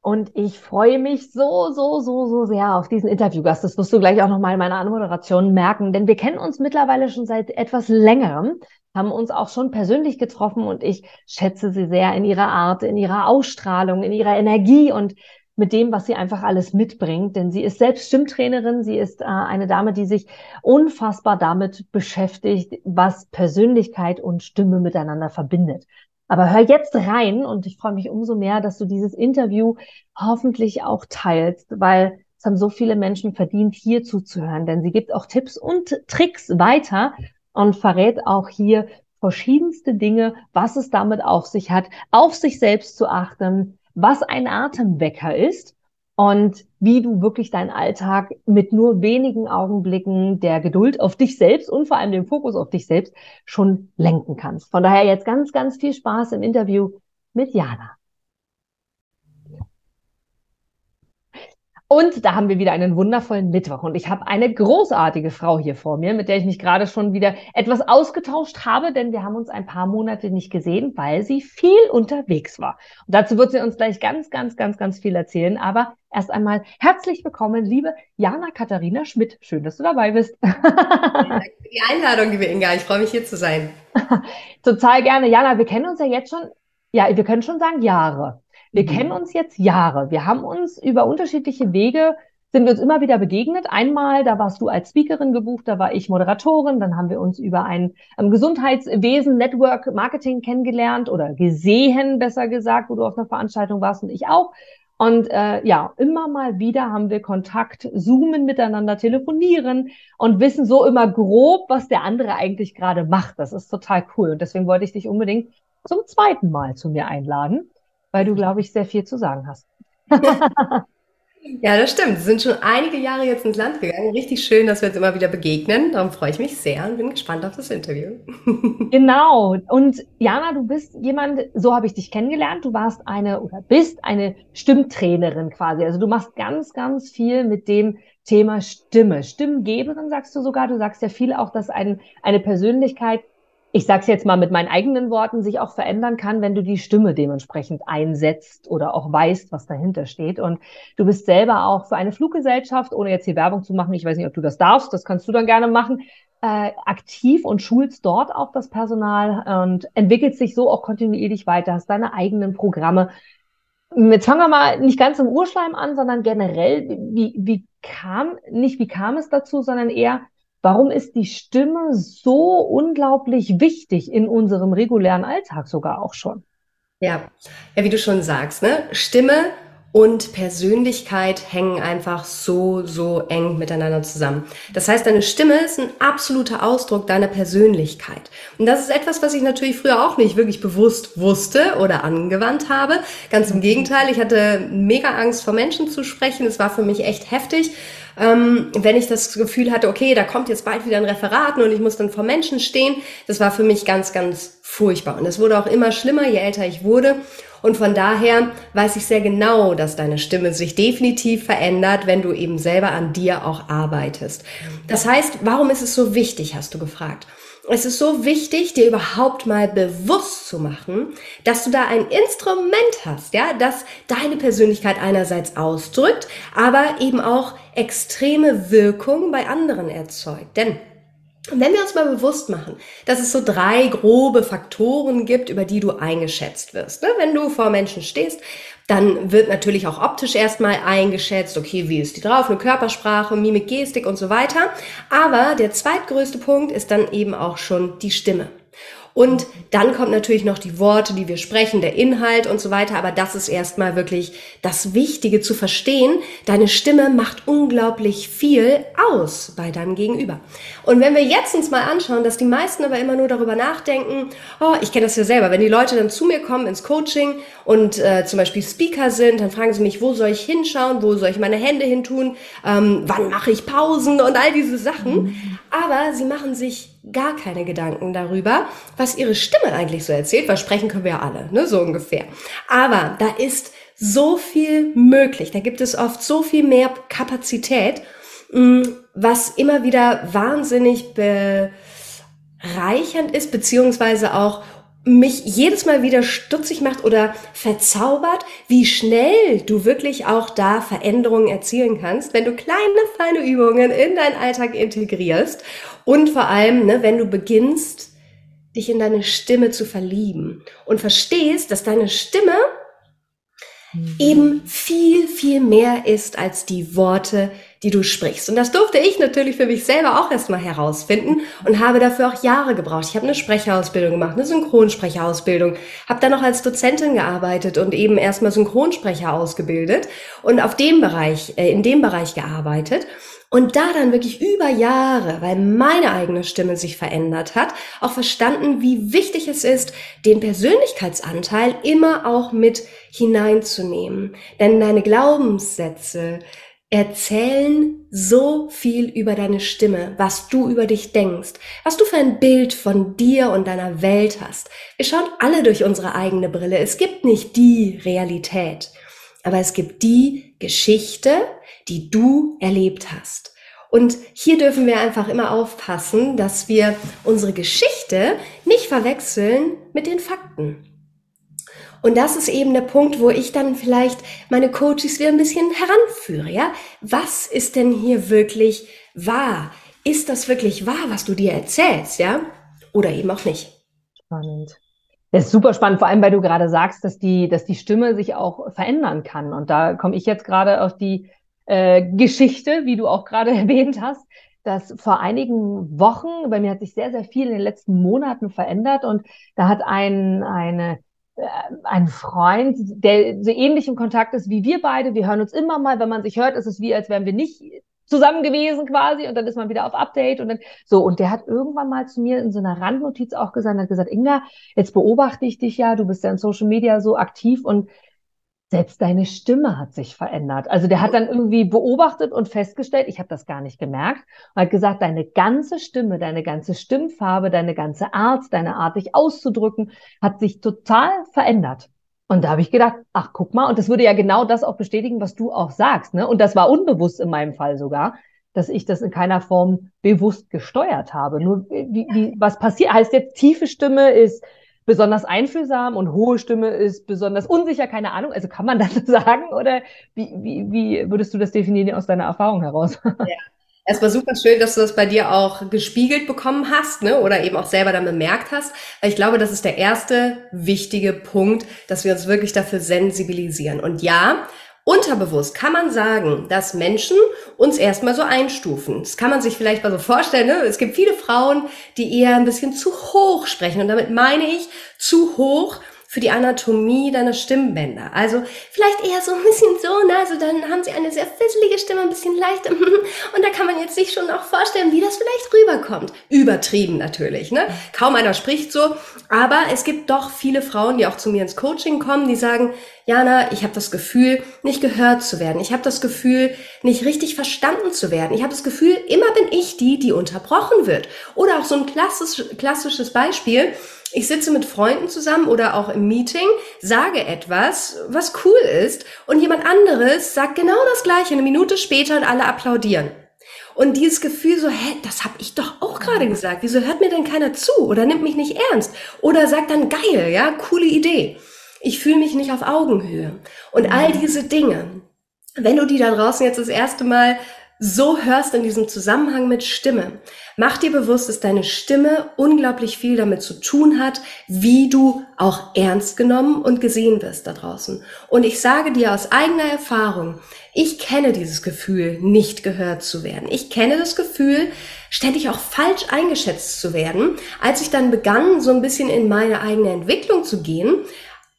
Und ich freue mich so, so, so, so sehr auf diesen Interviewgast. Das wirst du gleich auch nochmal in meiner Anmoderation merken, denn wir kennen uns mittlerweile schon seit etwas längerem, haben uns auch schon persönlich getroffen und ich schätze sie sehr in ihrer Art, in ihrer Ausstrahlung, in ihrer Energie und mit dem, was sie einfach alles mitbringt. Denn sie ist selbst Stimmtrainerin. Sie ist äh, eine Dame, die sich unfassbar damit beschäftigt, was Persönlichkeit und Stimme miteinander verbindet. Aber hör jetzt rein und ich freue mich umso mehr, dass du dieses Interview hoffentlich auch teilst, weil es haben so viele Menschen verdient, hier zuzuhören, denn sie gibt auch Tipps und Tricks weiter und verrät auch hier verschiedenste Dinge, was es damit auf sich hat, auf sich selbst zu achten, was ein Atemwecker ist und wie du wirklich deinen Alltag mit nur wenigen Augenblicken der Geduld auf dich selbst und vor allem dem Fokus auf dich selbst schon lenken kannst. Von daher jetzt ganz, ganz viel Spaß im Interview mit Jana. Und da haben wir wieder einen wundervollen Mittwoch. Und ich habe eine großartige Frau hier vor mir, mit der ich mich gerade schon wieder etwas ausgetauscht habe, denn wir haben uns ein paar Monate nicht gesehen, weil sie viel unterwegs war. Und dazu wird sie uns gleich ganz, ganz, ganz, ganz viel erzählen. Aber erst einmal herzlich willkommen, liebe Jana Katharina Schmidt. Schön, dass du dabei bist. Danke für die Einladung, liebe Inga. Ich freue mich hier zu sein. Total gerne. Jana, wir kennen uns ja jetzt schon, ja, wir können schon sagen Jahre. Wir mhm. kennen uns jetzt Jahre. Wir haben uns über unterschiedliche Wege sind wir uns immer wieder begegnet. Einmal, da warst du als Speakerin gebucht, da war ich Moderatorin, dann haben wir uns über ein um, Gesundheitswesen, Network Marketing kennengelernt oder gesehen, besser gesagt, wo du auf einer Veranstaltung warst und ich auch. Und äh, ja, immer mal wieder haben wir Kontakt, zoomen miteinander, telefonieren und wissen so immer grob, was der andere eigentlich gerade macht. Das ist total cool. Und deswegen wollte ich dich unbedingt zum zweiten Mal zu mir einladen weil du, glaube ich, sehr viel zu sagen hast. ja, das stimmt. Es sind schon einige Jahre jetzt ins Land gegangen. Richtig schön, dass wir uns immer wieder begegnen. Darum freue ich mich sehr und bin gespannt auf das Interview. genau. Und Jana, du bist jemand, so habe ich dich kennengelernt. Du warst eine oder bist eine Stimmtrainerin quasi. Also du machst ganz, ganz viel mit dem Thema Stimme. Stimmgeberin sagst du sogar. Du sagst ja viel auch, dass ein, eine Persönlichkeit ich sage es jetzt mal mit meinen eigenen Worten, sich auch verändern kann, wenn du die Stimme dementsprechend einsetzt oder auch weißt, was dahinter steht. Und du bist selber auch für eine Fluggesellschaft, ohne jetzt hier Werbung zu machen, ich weiß nicht, ob du das darfst, das kannst du dann gerne machen, äh, aktiv und schulst dort auch das Personal und entwickelst dich so auch kontinuierlich weiter, hast deine eigenen Programme. Jetzt fangen wir mal nicht ganz im Urschleim an, sondern generell, wie, wie kam, nicht wie kam es dazu, sondern eher, Warum ist die Stimme so unglaublich wichtig in unserem regulären Alltag sogar auch schon? Ja, ja, wie du schon sagst, ne? Stimme und Persönlichkeit hängen einfach so, so eng miteinander zusammen. Das heißt, deine Stimme ist ein absoluter Ausdruck deiner Persönlichkeit. Und das ist etwas, was ich natürlich früher auch nicht wirklich bewusst wusste oder angewandt habe. Ganz im Gegenteil, ich hatte mega Angst vor Menschen zu sprechen. Es war für mich echt heftig ähm, wenn ich das Gefühl hatte, okay, da kommt jetzt bald wieder ein Referat und ich muss dann vor Menschen stehen, das war für mich ganz, ganz furchtbar. Und es wurde auch immer schlimmer, je älter ich wurde. Und von daher weiß ich sehr genau, dass deine Stimme sich definitiv verändert, wenn du eben selber an dir auch arbeitest. Das heißt, warum ist es so wichtig, hast du gefragt? Es ist so wichtig, dir überhaupt mal bewusst zu machen, dass du da ein Instrument hast, ja, das deine Persönlichkeit einerseits ausdrückt, aber eben auch extreme Wirkung bei anderen erzeugt. Denn wenn wir uns mal bewusst machen, dass es so drei grobe Faktoren gibt, über die du eingeschätzt wirst. Ne? Wenn du vor Menschen stehst, dann wird natürlich auch optisch erstmal eingeschätzt, okay, wie ist die drauf, eine Körpersprache, Mimik, Gestik und so weiter. Aber der zweitgrößte Punkt ist dann eben auch schon die Stimme. Und dann kommt natürlich noch die Worte, die wir sprechen, der Inhalt und so weiter. Aber das ist erstmal wirklich das Wichtige zu verstehen. Deine Stimme macht unglaublich viel aus bei deinem Gegenüber. Und wenn wir jetzt uns mal anschauen, dass die meisten aber immer nur darüber nachdenken, oh, ich kenne das ja selber, wenn die Leute dann zu mir kommen ins Coaching und äh, zum Beispiel Speaker sind, dann fragen sie mich, wo soll ich hinschauen, wo soll ich meine Hände hin tun, ähm, wann mache ich Pausen und all diese Sachen. Mhm. Aber sie machen sich gar keine Gedanken darüber, was ihre Stimme eigentlich so erzählt, weil sprechen können wir ja alle, ne, so ungefähr. Aber da ist so viel möglich, da gibt es oft so viel mehr Kapazität, mm, was immer wieder wahnsinnig bereichernd ist, beziehungsweise auch mich jedes Mal wieder stutzig macht oder verzaubert, wie schnell du wirklich auch da Veränderungen erzielen kannst, wenn du kleine, feine Übungen in deinen Alltag integrierst und vor allem, ne, wenn du beginnst, dich in deine Stimme zu verlieben und verstehst, dass deine Stimme mhm. eben viel, viel mehr ist als die Worte, die du sprichst. Und das durfte ich natürlich für mich selber auch erstmal herausfinden und habe dafür auch Jahre gebraucht. Ich habe eine Sprecherausbildung gemacht, eine Synchronsprecherausbildung, habe dann noch als Dozentin gearbeitet und eben erstmal Synchronsprecher ausgebildet und auf dem Bereich, äh, in dem Bereich gearbeitet. Und da dann wirklich über Jahre, weil meine eigene Stimme sich verändert hat, auch verstanden, wie wichtig es ist, den Persönlichkeitsanteil immer auch mit hineinzunehmen. Denn deine Glaubenssätze, erzählen so viel über deine Stimme, was du über dich denkst, was du für ein Bild von dir und deiner Welt hast. Wir schauen alle durch unsere eigene Brille. Es gibt nicht die Realität, aber es gibt die Geschichte, die du erlebt hast. Und hier dürfen wir einfach immer aufpassen, dass wir unsere Geschichte nicht verwechseln mit den Fakten. Und das ist eben der Punkt, wo ich dann vielleicht meine Coaches wieder ein bisschen heranführe, ja? Was ist denn hier wirklich wahr? Ist das wirklich wahr, was du dir erzählst, ja? Oder eben auch nicht? Spannend. Das ist super spannend, vor allem weil du gerade sagst, dass die, dass die Stimme sich auch verändern kann. Und da komme ich jetzt gerade auf die äh, Geschichte, wie du auch gerade erwähnt hast, dass vor einigen Wochen, bei mir hat sich sehr, sehr viel in den letzten Monaten verändert und da hat ein, eine äh, ein Freund, der so ähnlich im Kontakt ist wie wir beide. Wir hören uns immer mal, wenn man sich hört, ist es wie, als wären wir nicht zusammen gewesen quasi. Und dann ist man wieder auf Update. Und dann so und der hat irgendwann mal zu mir in so einer Randnotiz auch gesagt, hat gesagt, Inga, jetzt beobachte ich dich ja, du bist ja in Social Media so aktiv. Und selbst deine Stimme hat sich verändert. Also der hat dann irgendwie beobachtet und festgestellt, ich habe das gar nicht gemerkt, und hat gesagt, deine ganze Stimme, deine ganze Stimmfarbe, deine ganze Art, deine Art, dich auszudrücken, hat sich total verändert. Und da habe ich gedacht, ach, guck mal, und das würde ja genau das auch bestätigen, was du auch sagst. Ne? Und das war unbewusst in meinem Fall sogar, dass ich das in keiner Form bewusst gesteuert habe. Nur wie, wie, was passiert, heißt jetzt, tiefe Stimme ist besonders einfühlsam und hohe Stimme ist besonders unsicher, keine Ahnung. Also kann man das sagen oder wie, wie, wie würdest du das definieren aus deiner Erfahrung heraus? Ja. Erstmal super schön, dass du das bei dir auch gespiegelt bekommen hast, ne? Oder eben auch selber dann bemerkt hast. Weil ich glaube, das ist der erste wichtige Punkt, dass wir uns wirklich dafür sensibilisieren. Und ja, Unterbewusst kann man sagen, dass Menschen uns erstmal so einstufen. Das kann man sich vielleicht mal so vorstellen. Ne? Es gibt viele Frauen, die eher ein bisschen zu hoch sprechen. Und damit meine ich zu hoch für die Anatomie deiner Stimmbänder. Also vielleicht eher so ein bisschen so, ne? also dann haben sie eine sehr fisselige Stimme, ein bisschen leicht und da kann man jetzt sich schon auch vorstellen, wie das vielleicht rüberkommt. Übertrieben natürlich, ne? Kaum einer spricht so, aber es gibt doch viele Frauen, die auch zu mir ins Coaching kommen, die sagen, Jana, ich habe das Gefühl, nicht gehört zu werden. Ich habe das Gefühl, nicht richtig verstanden zu werden. Ich habe das Gefühl, immer bin ich die, die unterbrochen wird. Oder auch so ein klassisch, klassisches Beispiel ich sitze mit Freunden zusammen oder auch im Meeting, sage etwas, was cool ist, und jemand anderes sagt genau das gleiche eine Minute später und alle applaudieren. Und dieses Gefühl so, hä, das habe ich doch auch gerade gesagt. Wieso hört mir denn keiner zu oder nimmt mich nicht ernst oder sagt dann geil, ja, coole Idee. Ich fühle mich nicht auf Augenhöhe. Und all diese Dinge, wenn du die da draußen jetzt das erste Mal so hörst in diesem Zusammenhang mit Stimme. Mach dir bewusst, dass deine Stimme unglaublich viel damit zu tun hat, wie du auch ernst genommen und gesehen wirst da draußen. Und ich sage dir aus eigener Erfahrung, ich kenne dieses Gefühl, nicht gehört zu werden. Ich kenne das Gefühl, ständig auch falsch eingeschätzt zu werden. Als ich dann begann, so ein bisschen in meine eigene Entwicklung zu gehen,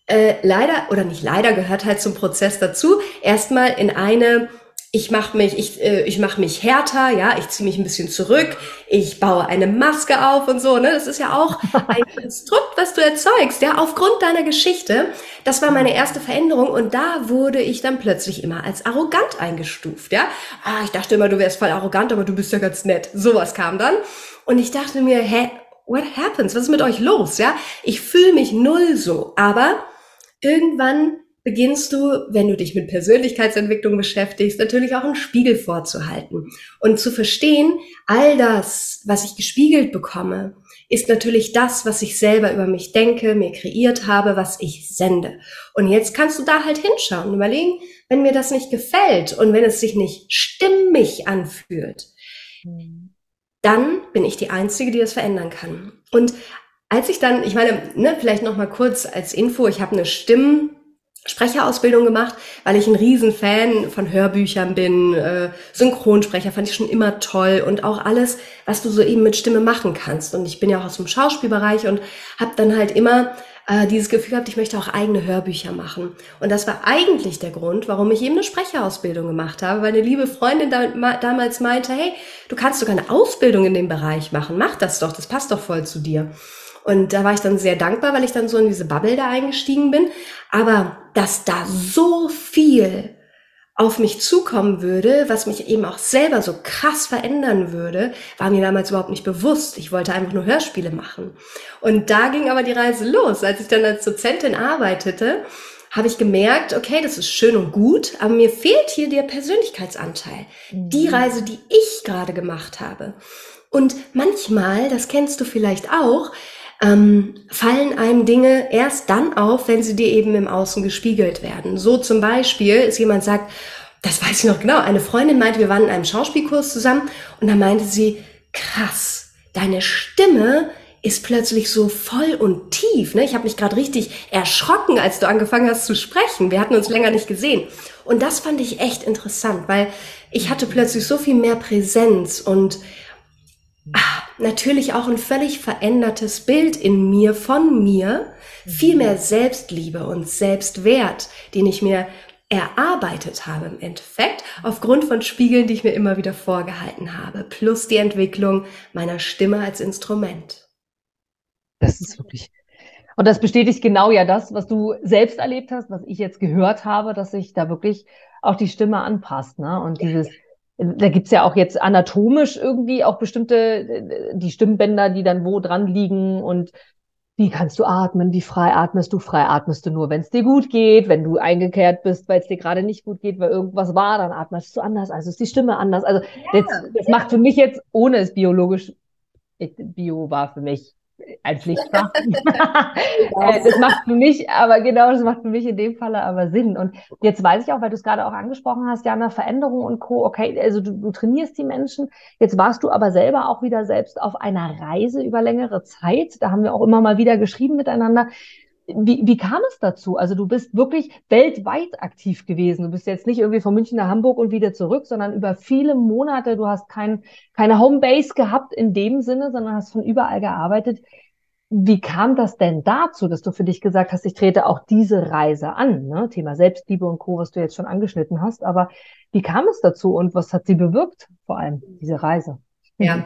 äh, leider oder nicht leider gehört halt zum Prozess dazu, erstmal in eine ich mache mich, ich, äh, ich mach mich härter, ja, ich ziehe mich ein bisschen zurück, ich baue eine Maske auf und so, ne? Das ist ja auch ein Konstrukt, was du erzeugst, ja, aufgrund deiner Geschichte. Das war meine erste Veränderung und da wurde ich dann plötzlich immer als arrogant eingestuft, ja. Ah, ich dachte immer, du wärst voll arrogant, aber du bist ja ganz nett. Sowas kam dann. Und ich dachte mir, hä, what happens? Was ist mit euch los, ja? Ich fühle mich null so, aber irgendwann beginnst du, wenn du dich mit Persönlichkeitsentwicklung beschäftigst, natürlich auch einen Spiegel vorzuhalten und zu verstehen, all das, was ich gespiegelt bekomme, ist natürlich das, was ich selber über mich denke, mir kreiert habe, was ich sende. Und jetzt kannst du da halt hinschauen und überlegen, wenn mir das nicht gefällt und wenn es sich nicht stimmig anfühlt, dann bin ich die Einzige, die das verändern kann. Und als ich dann, ich meine, ne, vielleicht noch mal kurz als Info, ich habe eine Stimmen Sprecherausbildung gemacht, weil ich ein Riesenfan von Hörbüchern bin. Äh, Synchronsprecher fand ich schon immer toll und auch alles, was du so eben mit Stimme machen kannst. Und ich bin ja auch aus dem Schauspielbereich und habe dann halt immer äh, dieses Gefühl gehabt, ich möchte auch eigene Hörbücher machen. Und das war eigentlich der Grund, warum ich eben eine Sprecherausbildung gemacht habe, weil eine liebe Freundin da, ma, damals meinte, hey, du kannst sogar eine Ausbildung in dem Bereich machen, mach das doch, das passt doch voll zu dir. Und da war ich dann sehr dankbar, weil ich dann so in diese Bubble da eingestiegen bin. Aber dass da so viel auf mich zukommen würde, was mich eben auch selber so krass verändern würde, war mir damals überhaupt nicht bewusst. Ich wollte einfach nur Hörspiele machen. Und da ging aber die Reise los. Als ich dann als Dozentin arbeitete, habe ich gemerkt, okay, das ist schön und gut, aber mir fehlt hier der Persönlichkeitsanteil. Die mhm. Reise, die ich gerade gemacht habe. Und manchmal, das kennst du vielleicht auch, ähm, fallen einem Dinge erst dann auf, wenn sie dir eben im Außen gespiegelt werden. So zum Beispiel ist jemand sagt, das weiß ich noch genau, eine Freundin meinte, wir waren in einem Schauspielkurs zusammen und da meinte sie, krass, deine Stimme ist plötzlich so voll und tief. Ne? Ich habe mich gerade richtig erschrocken, als du angefangen hast zu sprechen. Wir hatten uns länger nicht gesehen. Und das fand ich echt interessant, weil ich hatte plötzlich so viel mehr Präsenz und ah, natürlich auch ein völlig verändertes Bild in mir, von mir, viel mehr Selbstliebe und Selbstwert, den ich mir erarbeitet habe im Endeffekt, aufgrund von Spiegeln, die ich mir immer wieder vorgehalten habe, plus die Entwicklung meiner Stimme als Instrument. Das ist wirklich. Und das bestätigt genau ja das, was du selbst erlebt hast, was ich jetzt gehört habe, dass sich da wirklich auch die Stimme anpasst. Ne? Und dieses da gibt's ja auch jetzt anatomisch irgendwie auch bestimmte, die Stimmbänder, die dann wo dran liegen und wie kannst du atmen, wie frei atmest du, frei atmest du nur, wenn es dir gut geht, wenn du eingekehrt bist, weil es dir gerade nicht gut geht, weil irgendwas war, dann atmest du anders, also ist die Stimme anders. Also ja, das, das ja. macht für mich jetzt, ohne es biologisch, Bio war für mich ein Pflichtfach. Äh, das macht für mich, aber genau, das macht für mich in dem Falle aber Sinn. Und jetzt weiß ich auch, weil du es gerade auch angesprochen hast, ja, eine Veränderung und Co. Okay, also du, du trainierst die Menschen. Jetzt warst du aber selber auch wieder selbst auf einer Reise über längere Zeit. Da haben wir auch immer mal wieder geschrieben miteinander. Wie, wie kam es dazu? Also du bist wirklich weltweit aktiv gewesen. Du bist jetzt nicht irgendwie von München nach Hamburg und wieder zurück, sondern über viele Monate. Du hast kein, keine Homebase gehabt in dem Sinne, sondern hast von überall gearbeitet. Wie kam das denn dazu, dass du für dich gesagt hast, ich trete auch diese Reise an? Ne? Thema Selbstliebe und Co., was du jetzt schon angeschnitten hast. Aber wie kam es dazu und was hat sie bewirkt, vor allem diese Reise? Ja.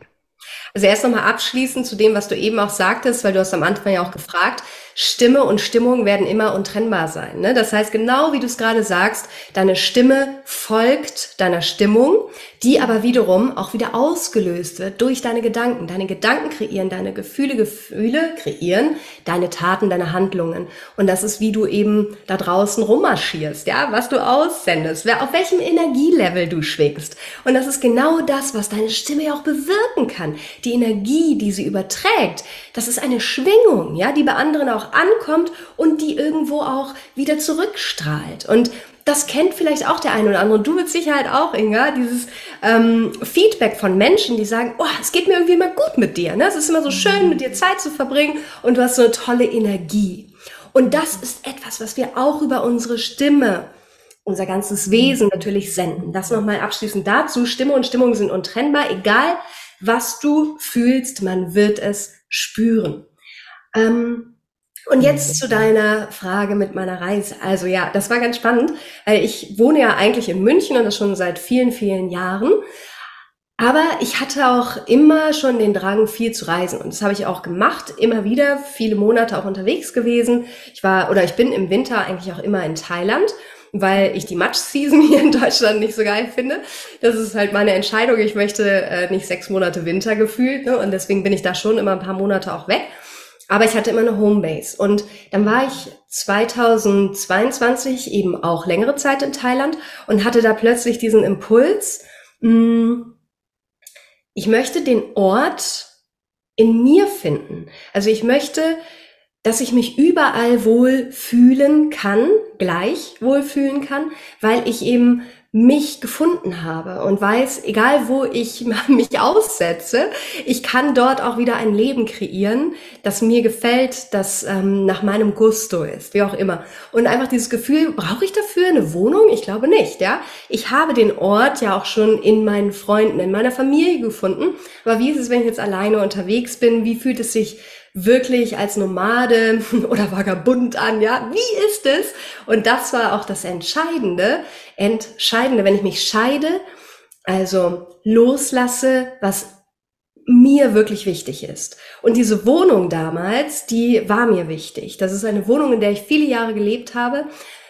Also erst nochmal abschließend zu dem, was du eben auch sagtest, weil du hast am Anfang ja auch gefragt, Stimme und Stimmung werden immer untrennbar sein. Ne? Das heißt, genau wie du es gerade sagst, deine Stimme folgt deiner Stimmung, die aber wiederum auch wieder ausgelöst wird durch deine Gedanken. Deine Gedanken kreieren deine Gefühle, Gefühle kreieren deine Taten, deine Handlungen. Und das ist, wie du eben da draußen rummarschierst, ja, was du aussendest, auf welchem Energielevel du schwingst. Und das ist genau das, was deine Stimme ja auch bewirken kann. Die Energie, die sie überträgt, das ist eine Schwingung, ja, die bei anderen auch auch ankommt und die irgendwo auch wieder zurückstrahlt. Und das kennt vielleicht auch der eine oder andere. Und du mit Sicherheit auch, Inga, dieses ähm, Feedback von Menschen, die sagen, oh, es geht mir irgendwie immer gut mit dir. Ne? Es ist immer so schön, mit dir Zeit zu verbringen und du hast so eine tolle Energie. Und das ist etwas, was wir auch über unsere Stimme, unser ganzes Wesen natürlich senden. Das nochmal abschließend dazu. Stimme und Stimmung sind untrennbar. Egal, was du fühlst, man wird es spüren. Ähm, und jetzt zu deiner Frage mit meiner Reise. Also ja, das war ganz spannend, weil ich wohne ja eigentlich in München und das schon seit vielen, vielen Jahren. Aber ich hatte auch immer schon den Drang, viel zu reisen. Und das habe ich auch gemacht, immer wieder, viele Monate auch unterwegs gewesen. Ich war oder ich bin im Winter eigentlich auch immer in Thailand, weil ich die Match-Season hier in Deutschland nicht so geil finde. Das ist halt meine Entscheidung. Ich möchte äh, nicht sechs Monate Winter gefühlt. Ne? Und deswegen bin ich da schon immer ein paar Monate auch weg. Aber ich hatte immer eine Homebase. Und dann war ich 2022 eben auch längere Zeit in Thailand und hatte da plötzlich diesen Impuls, hm, ich möchte den Ort in mir finden. Also ich möchte, dass ich mich überall wohl fühlen kann, gleich wohl fühlen kann, weil ich eben mich gefunden habe und weiß, egal wo ich mich aussetze, ich kann dort auch wieder ein Leben kreieren, das mir gefällt, das ähm, nach meinem Gusto ist, wie auch immer. Und einfach dieses Gefühl, brauche ich dafür eine Wohnung? Ich glaube nicht, ja. Ich habe den Ort ja auch schon in meinen Freunden, in meiner Familie gefunden. Aber wie ist es, wenn ich jetzt alleine unterwegs bin? Wie fühlt es sich wirklich als Nomade oder Vagabund an, ja, wie ist es? Und das war auch das Entscheidende, Entscheidende, wenn ich mich scheide, also loslasse, was mir wirklich wichtig ist. Und diese Wohnung damals, die war mir wichtig. Das ist eine Wohnung, in der ich viele Jahre gelebt habe.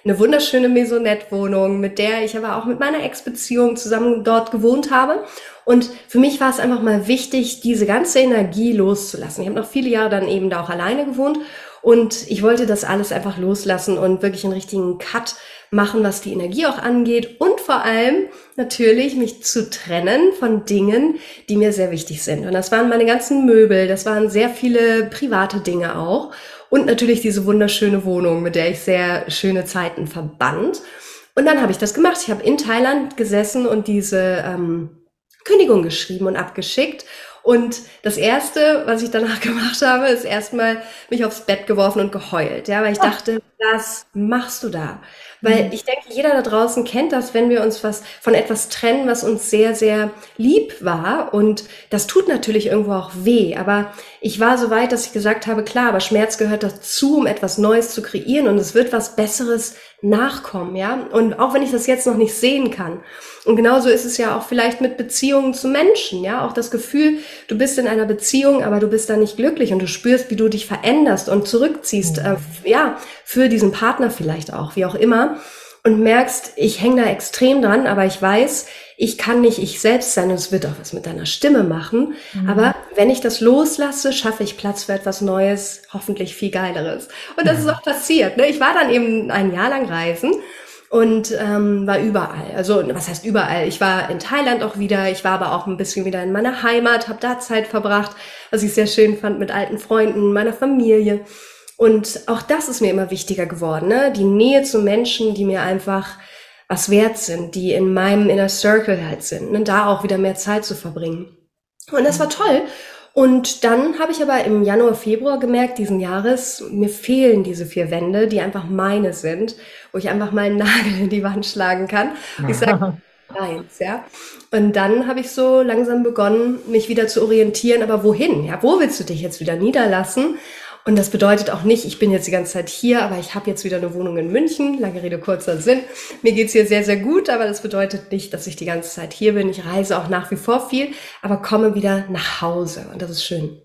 Eine wunderschöne Maisonette-Wohnung, mit der ich aber auch mit meiner Ex-Beziehung zusammen dort gewohnt habe. Und für mich war es einfach mal wichtig, diese ganze Energie loszulassen. Ich habe noch viele Jahre dann eben da auch alleine gewohnt und ich wollte das alles einfach loslassen und wirklich einen richtigen Cut machen, was die Energie auch angeht und vor allem natürlich mich zu trennen von Dingen, die mir sehr wichtig sind. Und das waren meine ganzen Möbel, das waren sehr viele private Dinge auch und natürlich diese wunderschöne Wohnung, mit der ich sehr schöne Zeiten verband. Und dann habe ich das gemacht. Ich habe in Thailand gesessen und diese ähm, Kündigung geschrieben und abgeschickt. Und das erste, was ich danach gemacht habe, ist erstmal mich aufs Bett geworfen und geheult. Ja, weil ich dachte, was machst du da? Weil mhm. ich denke, jeder da draußen kennt das, wenn wir uns was von etwas trennen, was uns sehr, sehr lieb war. Und das tut natürlich irgendwo auch weh. Aber ich war so weit, dass ich gesagt habe, klar, aber Schmerz gehört dazu, um etwas Neues zu kreieren. Und es wird was Besseres nachkommen, ja. Und auch wenn ich das jetzt noch nicht sehen kann. Und genauso ist es ja auch vielleicht mit Beziehungen zu Menschen, ja. Auch das Gefühl, du bist in einer Beziehung, aber du bist da nicht glücklich und du spürst, wie du dich veränderst und zurückziehst, mhm. äh, ja, für diesen Partner vielleicht auch, wie auch immer. Und merkst, ich hänge da extrem dran, aber ich weiß, ich kann nicht ich selbst sein und es wird auch was mit deiner Stimme machen. Mhm. Aber wenn ich das loslasse, schaffe ich Platz für etwas Neues, hoffentlich viel Geileres. Und das mhm. ist auch passiert. Ne? Ich war dann eben ein Jahr lang reisen und ähm, war überall. Also was heißt überall? Ich war in Thailand auch wieder, ich war aber auch ein bisschen wieder in meiner Heimat, habe da Zeit verbracht, was ich sehr schön fand mit alten Freunden, meiner Familie. Und auch das ist mir immer wichtiger geworden, ne? die Nähe zu Menschen, die mir einfach was wert sind, die in meinem Inner Circle halt sind, ne? da auch wieder mehr Zeit zu verbringen. Und das war toll. Und dann habe ich aber im Januar, Februar gemerkt, diesen Jahres, mir fehlen diese vier Wände, die einfach meine sind, wo ich einfach mal einen Nagel in die Wand schlagen kann. Ich sage, eins, ja. Und dann habe ich so langsam begonnen, mich wieder zu orientieren, aber wohin? Ja, wo willst du dich jetzt wieder niederlassen? Und das bedeutet auch nicht, ich bin jetzt die ganze Zeit hier, aber ich habe jetzt wieder eine Wohnung in München. Lange Rede, kurzer Sinn. Mir geht's hier sehr, sehr gut, aber das bedeutet nicht, dass ich die ganze Zeit hier bin. Ich reise auch nach wie vor viel, aber komme wieder nach Hause. Und das ist schön.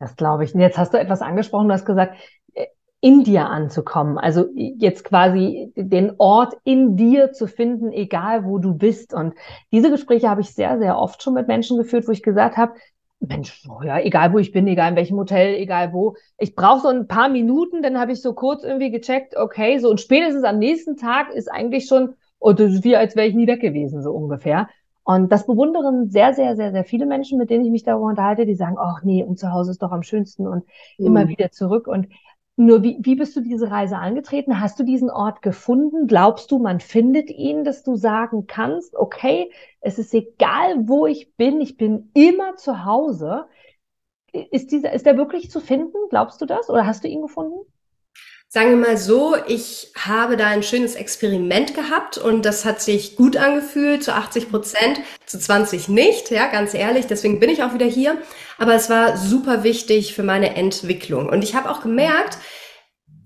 Das glaube ich. Und jetzt hast du etwas angesprochen, du hast gesagt, äh, in dir anzukommen. Also jetzt quasi den Ort in dir zu finden, egal wo du bist. Und diese Gespräche habe ich sehr, sehr oft schon mit Menschen geführt, wo ich gesagt habe, Mensch, oh ja, egal wo ich bin, egal in welchem Hotel, egal wo. Ich brauche so ein paar Minuten, dann habe ich so kurz irgendwie gecheckt, okay, so und spätestens am nächsten Tag ist eigentlich schon, oh, das ist wie als wäre ich nie weg gewesen, so ungefähr. Und das bewundern sehr, sehr, sehr, sehr viele Menschen, mit denen ich mich darüber unterhalte, die sagen, ach nee, und zu Hause ist doch am schönsten und mhm. immer wieder zurück. Und nur wie, wie bist du diese Reise angetreten? Hast du diesen Ort gefunden? Glaubst du, man findet ihn, dass du sagen kannst, okay, es ist egal, wo ich bin, ich bin immer zu Hause. Ist dieser, ist der wirklich zu finden? Glaubst du das? Oder hast du ihn gefunden? Sagen wir mal so, ich habe da ein schönes Experiment gehabt und das hat sich gut angefühlt, zu 80 Prozent, zu 20 nicht, ja, ganz ehrlich, deswegen bin ich auch wieder hier. Aber es war super wichtig für meine Entwicklung. Und ich habe auch gemerkt,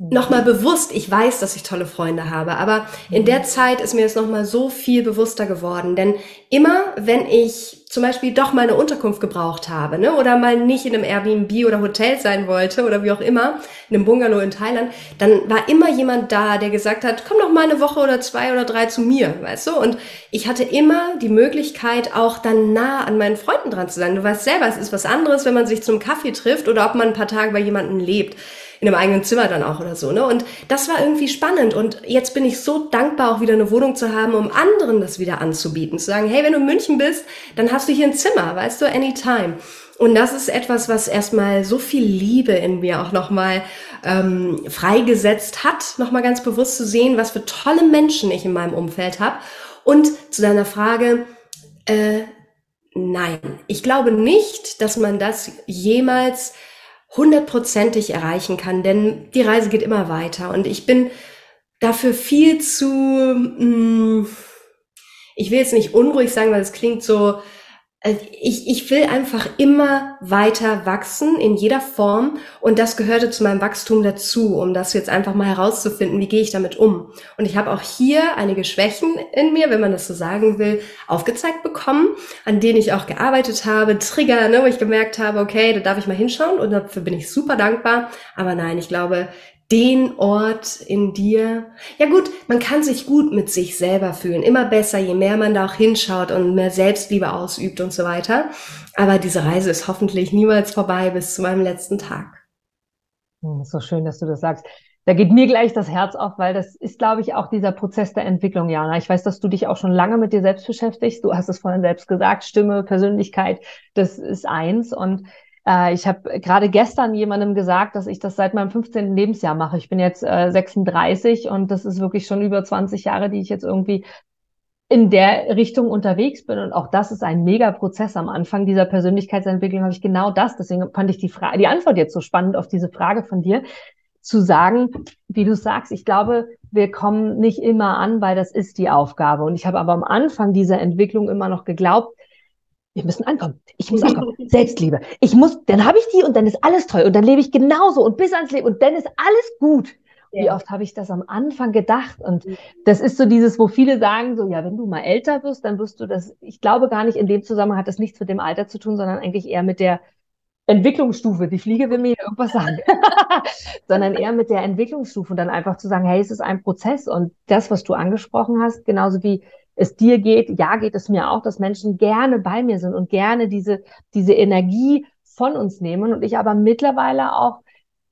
nochmal bewusst, ich weiß, dass ich tolle Freunde habe, aber in der Zeit ist mir es nochmal so viel bewusster geworden. Denn immer, wenn ich zum Beispiel doch mal eine Unterkunft gebraucht habe, ne, oder mal nicht in einem Airbnb oder Hotel sein wollte oder wie auch immer, in einem Bungalow in Thailand, dann war immer jemand da, der gesagt hat, komm doch mal eine Woche oder zwei oder drei zu mir, weißt du? Und ich hatte immer die Möglichkeit, auch dann nah an meinen Freunden dran zu sein. Du weißt selber, es ist was anderes, wenn man sich zum Kaffee trifft oder ob man ein paar Tage bei jemandem lebt in einem eigenen Zimmer dann auch oder so. Ne? Und das war irgendwie spannend. Und jetzt bin ich so dankbar, auch wieder eine Wohnung zu haben, um anderen das wieder anzubieten. Zu sagen, hey, wenn du in München bist, dann hast hast du hier ein Zimmer, weißt du, anytime. Und das ist etwas, was erstmal so viel Liebe in mir auch nochmal ähm, freigesetzt hat, nochmal ganz bewusst zu sehen, was für tolle Menschen ich in meinem Umfeld habe. Und zu deiner Frage, äh, nein, ich glaube nicht, dass man das jemals hundertprozentig erreichen kann, denn die Reise geht immer weiter und ich bin dafür viel zu, mh, mm, ich will jetzt nicht unruhig sagen, weil es klingt so, ich, ich will einfach immer weiter wachsen in jeder Form und das gehörte zu meinem Wachstum dazu, um das jetzt einfach mal herauszufinden, wie gehe ich damit um. Und ich habe auch hier einige Schwächen in mir, wenn man das so sagen will, aufgezeigt bekommen, an denen ich auch gearbeitet habe, Trigger, ne, wo ich gemerkt habe, okay, da darf ich mal hinschauen und dafür bin ich super dankbar. Aber nein, ich glaube, den Ort in dir. Ja gut, man kann sich gut mit sich selber fühlen. Immer besser, je mehr man da auch hinschaut und mehr Selbstliebe ausübt und so weiter. Aber diese Reise ist hoffentlich niemals vorbei bis zu meinem letzten Tag. Hm, so schön, dass du das sagst. Da geht mir gleich das Herz auf, weil das ist, glaube ich, auch dieser Prozess der Entwicklung, Jana. Ich weiß, dass du dich auch schon lange mit dir selbst beschäftigst. Du hast es vorhin selbst gesagt, Stimme, Persönlichkeit, das ist eins. Und äh, ich habe gerade gestern jemandem gesagt, dass ich das seit meinem 15. Lebensjahr mache. Ich bin jetzt äh, 36 und das ist wirklich schon über 20 Jahre, die ich jetzt irgendwie in der Richtung unterwegs bin. Und auch das ist ein mega Prozess. Am Anfang dieser Persönlichkeitsentwicklung habe ich genau das. Deswegen fand ich die die Antwort jetzt so spannend auf diese Frage von dir, zu sagen, wie du sagst, ich glaube, wir kommen nicht immer an, weil das ist die Aufgabe. Und ich habe aber am Anfang dieser Entwicklung immer noch geglaubt, wir müssen ankommen. Ich muss ankommen. Selbstliebe. Ich muss, dann habe ich die und dann ist alles toll und dann lebe ich genauso und bis ans Leben und dann ist alles gut. Ja. Wie oft habe ich das am Anfang gedacht? Und das ist so dieses, wo viele sagen, so, ja, wenn du mal älter wirst, dann wirst du das, ich glaube gar nicht, in dem Zusammenhang hat das nichts mit dem Alter zu tun, sondern eigentlich eher mit der Entwicklungsstufe. Die Fliege will mir irgendwas sagen, sondern eher mit der Entwicklungsstufe und dann einfach zu sagen, hey, es ist ein Prozess und das, was du angesprochen hast, genauso wie es dir geht, ja, geht es mir auch, dass Menschen gerne bei mir sind und gerne diese, diese Energie von uns nehmen und ich aber mittlerweile auch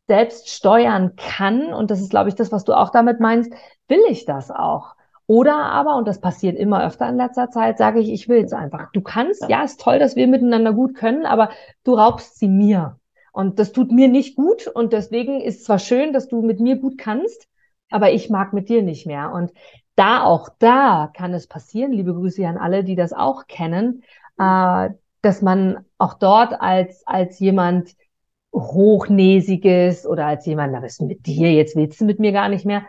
selbst steuern kann. Und das ist, glaube ich, das, was du auch damit meinst. Will ich das auch? Oder aber, und das passiert immer öfter in letzter Zeit, sage ich, ich will es einfach. Du kannst, ja, ist toll, dass wir miteinander gut können, aber du raubst sie mir. Und das tut mir nicht gut. Und deswegen ist zwar schön, dass du mit mir gut kannst, aber ich mag mit dir nicht mehr. Und da auch da kann es passieren, liebe Grüße an alle, die das auch kennen, äh, dass man auch dort als, als jemand Hochnäsiges oder als jemand, na, was ist mit dir, jetzt willst du mit mir gar nicht mehr.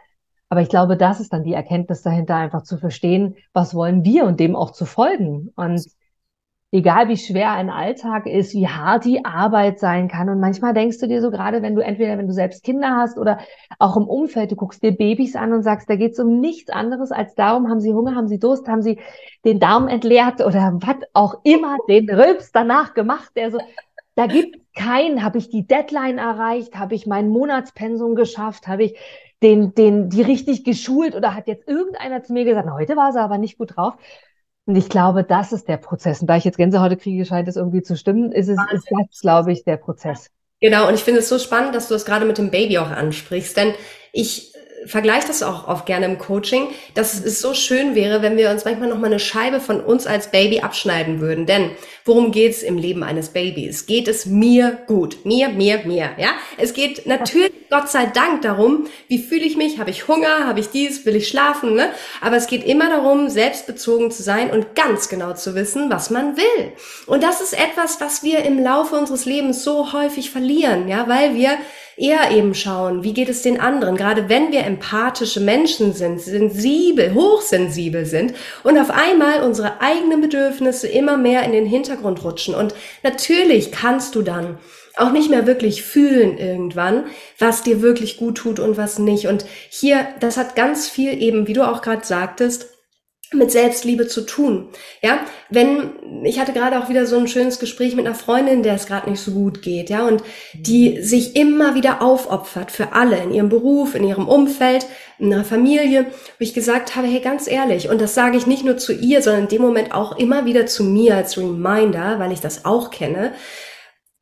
Aber ich glaube, das ist dann die Erkenntnis dahinter, einfach zu verstehen, was wollen wir und dem auch zu folgen. Und egal wie schwer ein Alltag ist, wie hart die Arbeit sein kann. Und manchmal denkst du dir so gerade, wenn du entweder, wenn du selbst Kinder hast oder auch im Umfeld, du guckst dir Babys an und sagst, da geht es um nichts anderes als darum, haben sie Hunger, haben sie Durst, haben sie den Darm entleert oder was auch immer, den Rülps danach gemacht, der so, da gibt kein, habe ich die Deadline erreicht, habe ich mein Monatspensum geschafft, habe ich den, den, die richtig geschult oder hat jetzt irgendeiner zu mir gesagt, heute war sie aber nicht gut drauf. Und ich glaube, das ist der Prozess. Und da ich jetzt Gänsehaut kriege, scheint es irgendwie zu stimmen, ist es, ist das, glaube ich, der Prozess. Genau, und ich finde es so spannend, dass du das gerade mit dem Baby auch ansprichst, denn ich vergleiche das auch oft gerne im Coaching, dass es so schön wäre, wenn wir uns manchmal noch mal eine Scheibe von uns als Baby abschneiden würden. Denn worum geht's im Leben eines Babys? Geht es mir gut? Mir, mir, mir. Ja, es geht natürlich Gott sei Dank darum, wie fühle ich mich? Habe ich Hunger? Habe ich dies? Will ich schlafen? Ne? Aber es geht immer darum, selbstbezogen zu sein und ganz genau zu wissen, was man will. Und das ist etwas, was wir im Laufe unseres Lebens so häufig verlieren, ja, weil wir eher eben schauen, wie geht es den anderen, gerade wenn wir empathische Menschen sind, sensibel, hochsensibel sind und auf einmal unsere eigenen Bedürfnisse immer mehr in den Hintergrund rutschen. Und natürlich kannst du dann auch nicht mehr wirklich fühlen irgendwann, was dir wirklich gut tut und was nicht. Und hier, das hat ganz viel eben, wie du auch gerade sagtest, mit Selbstliebe zu tun. Ja, wenn ich hatte gerade auch wieder so ein schönes Gespräch mit einer Freundin, der es gerade nicht so gut geht, ja, und die sich immer wieder aufopfert für alle in ihrem Beruf, in ihrem Umfeld, in ihrer Familie, wo ich gesagt habe, hey, ganz ehrlich, und das sage ich nicht nur zu ihr, sondern in dem Moment auch immer wieder zu mir als Reminder, weil ich das auch kenne.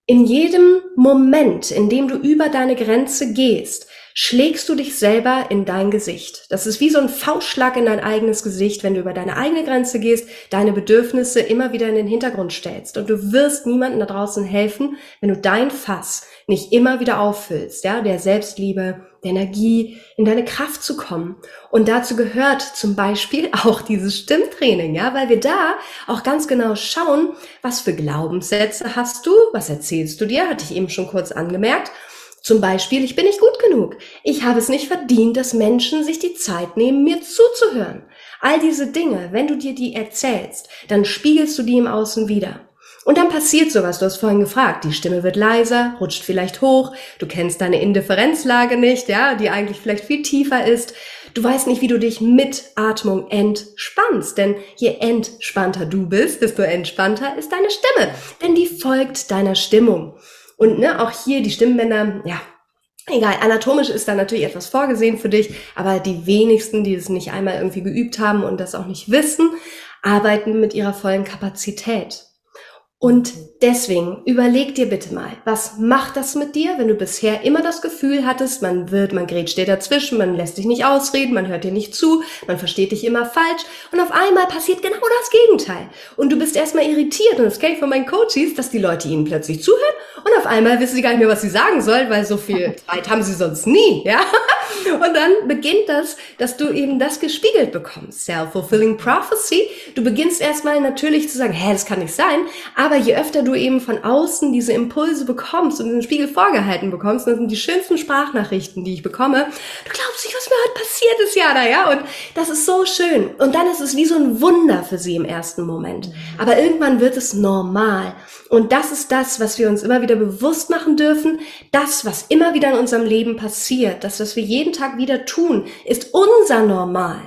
In jedem Moment, in dem du über deine Grenze gehst, schlägst du dich selber in dein Gesicht. Das ist wie so ein Faustschlag in dein eigenes Gesicht, wenn du über deine eigene Grenze gehst, deine Bedürfnisse immer wieder in den Hintergrund stellst. Und du wirst niemandem da draußen helfen, wenn du dein Fass nicht immer wieder auffüllst, ja, der Selbstliebe, der Energie, in deine Kraft zu kommen. Und dazu gehört zum Beispiel auch dieses Stimmtraining, ja, weil wir da auch ganz genau schauen, was für Glaubenssätze hast du, was erzählst du dir, hatte ich eben schon kurz angemerkt. Zum Beispiel, ich bin nicht gut genug. Ich habe es nicht verdient, dass Menschen sich die Zeit nehmen, mir zuzuhören. All diese Dinge, wenn du dir die erzählst, dann spiegelst du die im Außen wieder. Und dann passiert sowas, du hast vorhin gefragt, die Stimme wird leiser, rutscht vielleicht hoch, du kennst deine Indifferenzlage nicht, ja, die eigentlich vielleicht viel tiefer ist. Du weißt nicht, wie du dich mit Atmung entspannst, denn je entspannter du bist, desto entspannter ist deine Stimme, denn die folgt deiner Stimmung. Und ne, auch hier die Stimmbänder, ja, egal, anatomisch ist da natürlich etwas vorgesehen für dich, aber die wenigsten, die es nicht einmal irgendwie geübt haben und das auch nicht wissen, arbeiten mit ihrer vollen Kapazität. Und deswegen überleg dir bitte mal, was macht das mit dir, wenn du bisher immer das Gefühl hattest, man wird, man grätscht dir dazwischen, man lässt dich nicht ausreden, man hört dir nicht zu, man versteht dich immer falsch und auf einmal passiert genau das Gegenteil. Und du bist erstmal irritiert und das kenne ich von meinen Coaches, dass die Leute ihnen plötzlich zuhören und auf einmal wissen sie gar nicht mehr, was sie sagen sollen, weil so viel Zeit haben sie sonst nie, ja? Und dann beginnt das, dass du eben das gespiegelt bekommst. Self-fulfilling prophecy. Du beginnst erstmal natürlich zu sagen, hä, das kann nicht sein. Aber je öfter du eben von außen diese Impulse bekommst und den Spiegel vorgehalten bekommst, das sind die schönsten Sprachnachrichten, die ich bekomme. Du glaubst nicht, was mir heute passiert ist, ja, da, ja. Und das ist so schön. Und dann ist es wie so ein Wunder für sie im ersten Moment. Aber irgendwann wird es normal. Und das ist das, was wir uns immer wieder bewusst machen dürfen. Das, was immer wieder in unserem Leben passiert, das, was wir jeden Tag wieder tun, ist unser Normal.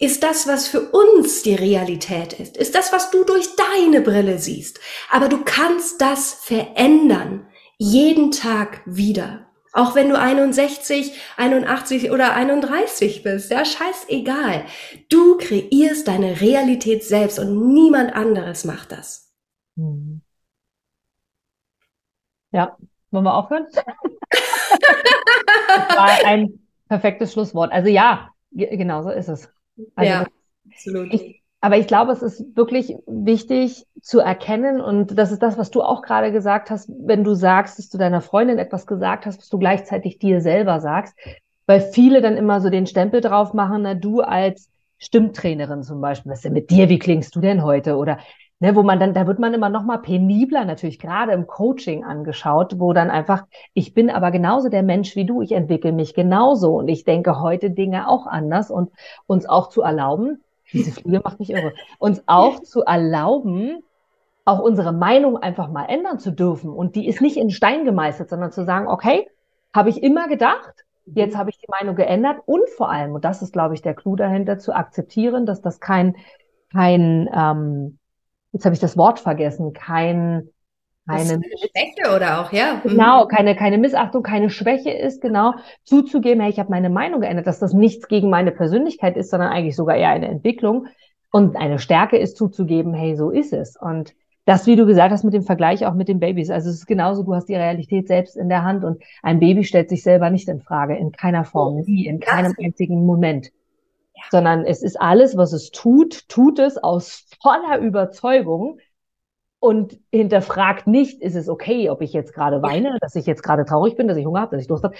Ist das, was für uns die Realität ist. Ist das, was du durch deine Brille siehst. Aber du kannst das verändern. Jeden Tag wieder. Auch wenn du 61, 81 oder 31 bist, ja, scheißegal. Du kreierst deine Realität selbst und niemand anderes macht das. Mhm. Ja, wollen wir aufhören? das war ein perfektes Schlusswort. Also ja, genau so ist es. Also ja, absolut. Ich, aber ich glaube, es ist wirklich wichtig zu erkennen, und das ist das, was du auch gerade gesagt hast, wenn du sagst, dass du deiner Freundin etwas gesagt hast, was du gleichzeitig dir selber sagst, weil viele dann immer so den Stempel drauf machen, na du als Stimmtrainerin zum Beispiel, was ist denn mit dir, wie klingst du denn heute? Oder ne, wo man dann, da wird man immer noch mal penibler natürlich gerade im Coaching angeschaut, wo dann einfach, ich bin aber genauso der Mensch wie du, ich entwickle mich genauso und ich denke heute Dinge auch anders und uns auch zu erlauben, diese Fliege macht mich irre, uns auch zu erlauben, auch unsere Meinung einfach mal ändern zu dürfen und die ist nicht in Stein gemeißelt, sondern zu sagen, okay, habe ich immer gedacht, jetzt habe ich die Meinung geändert und vor allem, und das ist, glaube ich, der Clou dahinter, zu akzeptieren, dass das kein, kein ähm, jetzt habe ich das Wort vergessen, kein, keine Schwäche oder auch, ja. Mhm. Genau, keine, keine Missachtung, keine Schwäche ist, genau, zuzugeben, hey, ich habe meine Meinung geändert, dass das nichts gegen meine Persönlichkeit ist, sondern eigentlich sogar eher eine Entwicklung. Und eine Stärke ist zuzugeben, hey, so ist es. Und das, wie du gesagt hast, mit dem Vergleich auch mit den Babys. Also es ist genauso, du hast die Realität selbst in der Hand und ein Baby stellt sich selber nicht in Frage, in keiner Form, oh, nie, in keinem einzigen Moment sondern es ist alles, was es tut, tut es aus voller Überzeugung und hinterfragt nicht, ist es okay, ob ich jetzt gerade weine, dass ich jetzt gerade traurig bin, dass ich Hunger habe, dass ich Durst habe.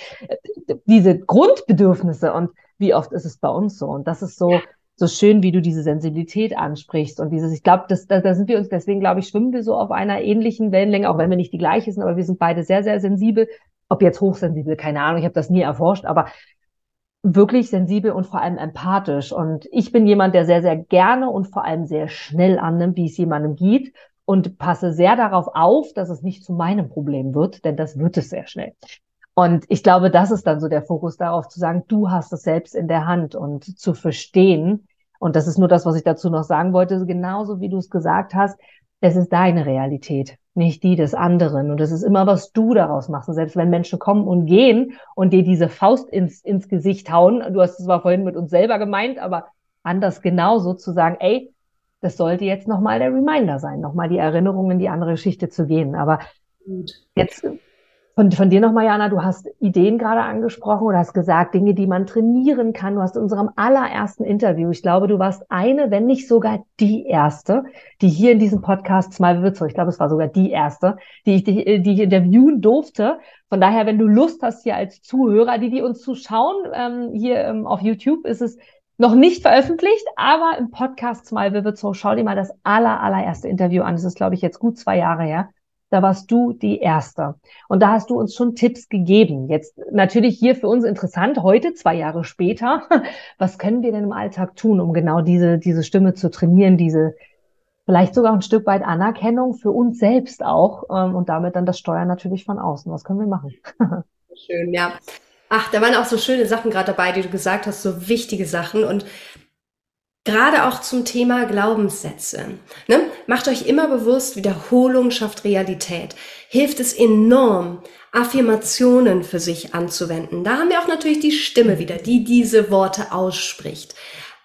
Diese Grundbedürfnisse und wie oft ist es bei uns so? Und das ist so, so schön, wie du diese Sensibilität ansprichst und dieses, ich glaube, das, da, da sind wir uns, deswegen glaube ich, schwimmen wir so auf einer ähnlichen Wellenlänge, auch wenn wir nicht die gleiche sind, aber wir sind beide sehr, sehr sensibel. Ob jetzt hochsensibel, keine Ahnung, ich habe das nie erforscht, aber wirklich sensibel und vor allem empathisch. Und ich bin jemand, der sehr, sehr gerne und vor allem sehr schnell annimmt, wie es jemandem geht und passe sehr darauf auf, dass es nicht zu meinem Problem wird, denn das wird es sehr schnell. Und ich glaube, das ist dann so der Fokus darauf zu sagen, du hast es selbst in der Hand und zu verstehen. Und das ist nur das, was ich dazu noch sagen wollte. Genauso wie du es gesagt hast, es ist deine Realität nicht die des anderen. Und es ist immer, was du daraus machst. Und selbst wenn Menschen kommen und gehen und dir diese Faust ins, ins Gesicht hauen, du hast es zwar vorhin mit uns selber gemeint, aber anders genauso zu sagen, ey, das sollte jetzt nochmal der Reminder sein, nochmal die Erinnerung in die andere Geschichte zu gehen. Aber Gut. jetzt Von, von dir nochmal, Jana, du hast Ideen gerade angesprochen oder hast gesagt, Dinge, die man trainieren kann. Du hast in unserem allerersten Interview, ich glaube, du warst eine, wenn nicht sogar die erste, die hier in diesem Podcast Smile Witzo, ich glaube, es war sogar die erste, die ich, die, die ich interviewen durfte. Von daher, wenn du Lust hast hier als Zuhörer, die, die uns zuschauen, ähm, hier ähm, auf YouTube, ist es noch nicht veröffentlicht, aber im Podcast Smile Witzo, schau dir mal das aller, allererste Interview an. Das ist, glaube ich, jetzt gut zwei Jahre her da warst du die Erste. Und da hast du uns schon Tipps gegeben. Jetzt natürlich hier für uns interessant, heute, zwei Jahre später, was können wir denn im Alltag tun, um genau diese, diese Stimme zu trainieren, diese vielleicht sogar ein Stück weit Anerkennung für uns selbst auch ähm, und damit dann das Steuern natürlich von außen. Was können wir machen? Schön, ja. Ach, da waren auch so schöne Sachen gerade dabei, die du gesagt hast, so wichtige Sachen. Und Gerade auch zum Thema Glaubenssätze. Ne? Macht euch immer bewusst, Wiederholung schafft Realität. Hilft es enorm, Affirmationen für sich anzuwenden. Da haben wir auch natürlich die Stimme wieder, die diese Worte ausspricht.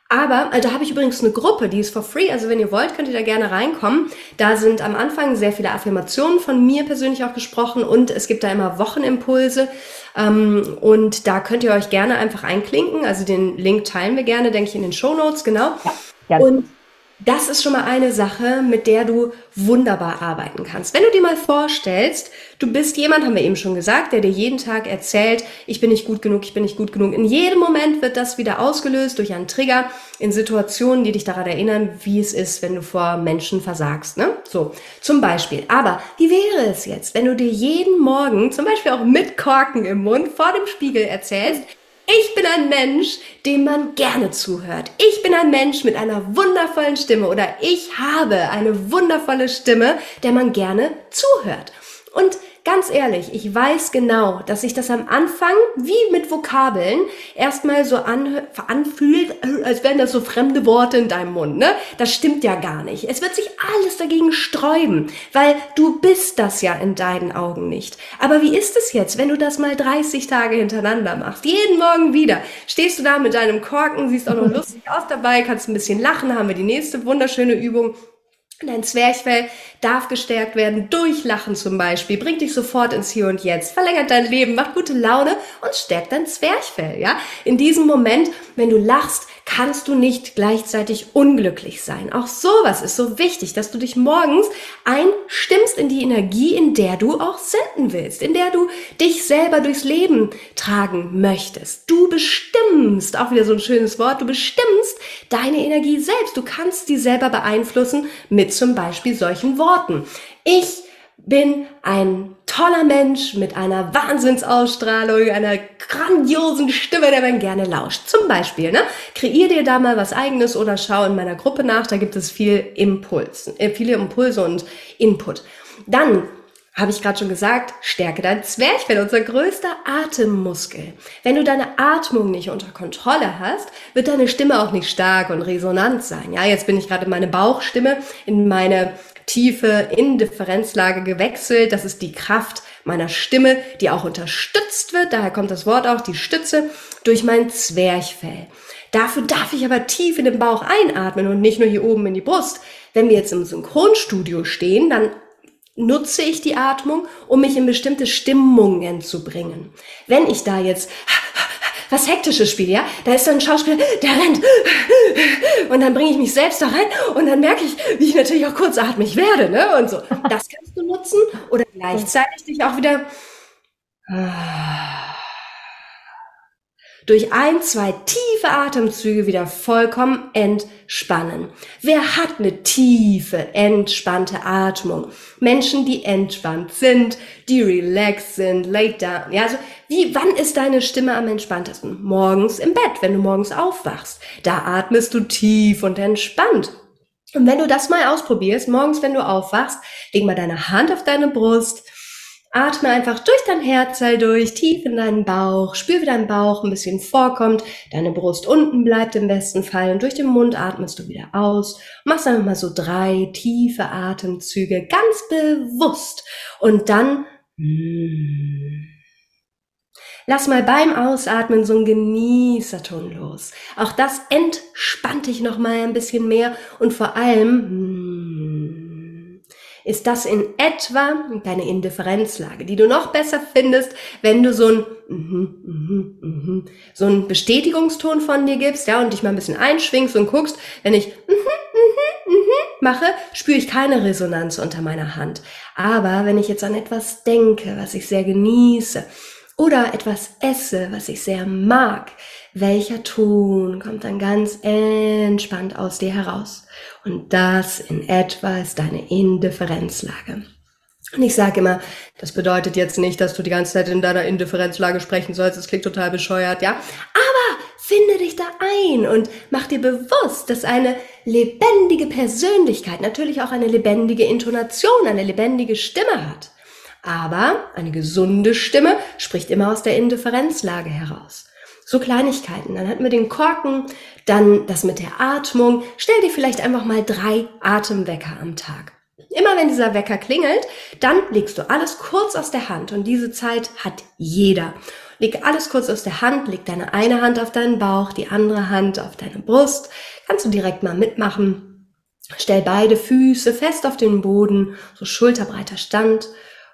Aber äh, da habe ich übrigens eine Gruppe, die ist for free. Also wenn ihr wollt, könnt ihr da gerne reinkommen. Da sind am Anfang sehr viele Affirmationen von mir persönlich auch gesprochen und es gibt da immer Wochenimpulse. Ähm, und da könnt ihr euch gerne einfach einklinken. Also den Link teilen wir gerne, denke ich, in den Show Notes, genau. Ja. Und das ist schon mal eine Sache, mit der du wunderbar arbeiten kannst. Wenn du dir mal vorstellst, du bist jemand, haben wir eben schon gesagt, der dir jeden Tag erzählt, ich bin nicht gut genug, ich bin nicht gut genug. In jedem Moment wird das wieder ausgelöst durch einen Trigger in Situationen, die dich daran erinnern, wie es ist, wenn du vor Menschen versagst. Ne? So, zum Beispiel. Aber wie wäre es jetzt, wenn du dir jeden Morgen, zum Beispiel auch mit Korken im Mund, vor dem Spiegel erzählst, ich bin ein Mensch, dem man gerne zuhört. Ich bin ein Mensch mit einer wundervollen Stimme oder ich habe eine wundervolle Stimme, der man gerne zuhört. Und ganz ehrlich, ich weiß genau, dass sich das am Anfang wie mit Vokabeln erstmal so anfühlt, als wären das so fremde Worte in deinem Mund, ne? Das stimmt ja gar nicht. Es wird sich alles dagegen sträuben, weil du bist das ja in deinen Augen nicht. Aber wie ist es jetzt, wenn du das mal 30 Tage hintereinander machst? Jeden Morgen wieder. Stehst du da mit deinem Korken, siehst auch noch lustig aus dabei, kannst ein bisschen lachen, haben wir die nächste wunderschöne Übung. Dein Zwerchfell darf gestärkt werden durch Lachen zum Beispiel. Bringt dich sofort ins Hier und Jetzt, verlängert dein Leben, macht gute Laune und stärkt dein Zwerchfell. Ja, in diesem Moment, wenn du lachst, kannst du nicht gleichzeitig unglücklich sein. Auch sowas ist so wichtig, dass du dich morgens einstimmst in die Energie, in der du auch senden willst, in der du dich selber durchs Leben tragen möchtest. Du bestimmst, auch wieder so ein schönes Wort, du bestimmst deine Energie selbst. Du kannst sie selber beeinflussen mit zum Beispiel solchen Worten. Ich bin ein toller Mensch mit einer Wahnsinnsausstrahlung, einer grandiosen Stimme, der man gerne lauscht. Zum Beispiel, ne? Kreier dir da mal was eigenes oder schau in meiner Gruppe nach, da gibt es viel Impuls, äh, viele Impulse und Input. Dann habe ich gerade schon gesagt, stärke dein Zwerchfell, unser größter Atemmuskel. Wenn du deine Atmung nicht unter Kontrolle hast, wird deine Stimme auch nicht stark und resonant sein. Ja, jetzt bin ich gerade in meine Bauchstimme, in meine tiefe Indifferenzlage gewechselt. Das ist die Kraft meiner Stimme, die auch unterstützt wird. Daher kommt das Wort auch, die Stütze, durch mein Zwerchfell. Dafür darf ich aber tief in den Bauch einatmen und nicht nur hier oben in die Brust. Wenn wir jetzt im Synchronstudio stehen, dann nutze ich die Atmung, um mich in bestimmte Stimmungen zu bringen. Wenn ich da jetzt was Hektisches spiele, ja, da ist dann ein Schauspieler, der rennt und dann bringe ich mich selbst da rein und dann merke ich, wie ich natürlich auch kurzatmig werde, ne, und so. Das kannst du nutzen oder gleichzeitig dich auch wieder durch ein, zwei tiefe Atemzüge wieder vollkommen entspannen. Wer hat eine tiefe, entspannte Atmung? Menschen, die entspannt sind, die relaxed sind, laid down. Ja, also wie, wann ist deine Stimme am entspanntesten? Morgens im Bett, wenn du morgens aufwachst. Da atmest du tief und entspannt. Und wenn du das mal ausprobierst, morgens, wenn du aufwachst, leg mal deine Hand auf deine Brust, Atme einfach durch dein Herzteil durch, tief in deinen Bauch. Spür, wie dein Bauch ein bisschen vorkommt. Deine Brust unten bleibt im besten Fall. Und durch den Mund atmest du wieder aus. Machst einfach mal so drei tiefe Atemzüge ganz bewusst. Und dann, mm, Lass mal beim Ausatmen so einen Genießerton los. Auch das entspannt dich noch mal ein bisschen mehr und vor allem, mm, ist das in etwa deine Indifferenzlage, die du noch besser findest, wenn du so ein mhm, mhm, mhm, so ein Bestätigungston von dir gibst, ja, und dich mal ein bisschen einschwingst und guckst, wenn ich mache, spüre ich keine Resonanz unter meiner Hand. Aber wenn ich jetzt an etwas denke, was ich sehr genieße, oder etwas esse, was ich sehr mag, welcher Ton kommt dann ganz entspannt aus dir heraus. Und das in etwa ist deine Indifferenzlage. Und ich sage immer, das bedeutet jetzt nicht, dass du die ganze Zeit in deiner Indifferenzlage sprechen sollst. Das klingt total bescheuert, ja. Aber finde dich da ein und mach dir bewusst, dass eine lebendige Persönlichkeit natürlich auch eine lebendige Intonation, eine lebendige Stimme hat. Aber eine gesunde Stimme spricht immer aus der Indifferenzlage heraus. So Kleinigkeiten. Dann hatten wir den Korken, dann das mit der Atmung. Stell dir vielleicht einfach mal drei Atemwecker am Tag. Immer wenn dieser Wecker klingelt, dann legst du alles kurz aus der Hand und diese Zeit hat jeder. Leg alles kurz aus der Hand, leg deine eine Hand auf deinen Bauch, die andere Hand auf deine Brust. Kannst du direkt mal mitmachen. Stell beide Füße fest auf den Boden, so schulterbreiter Stand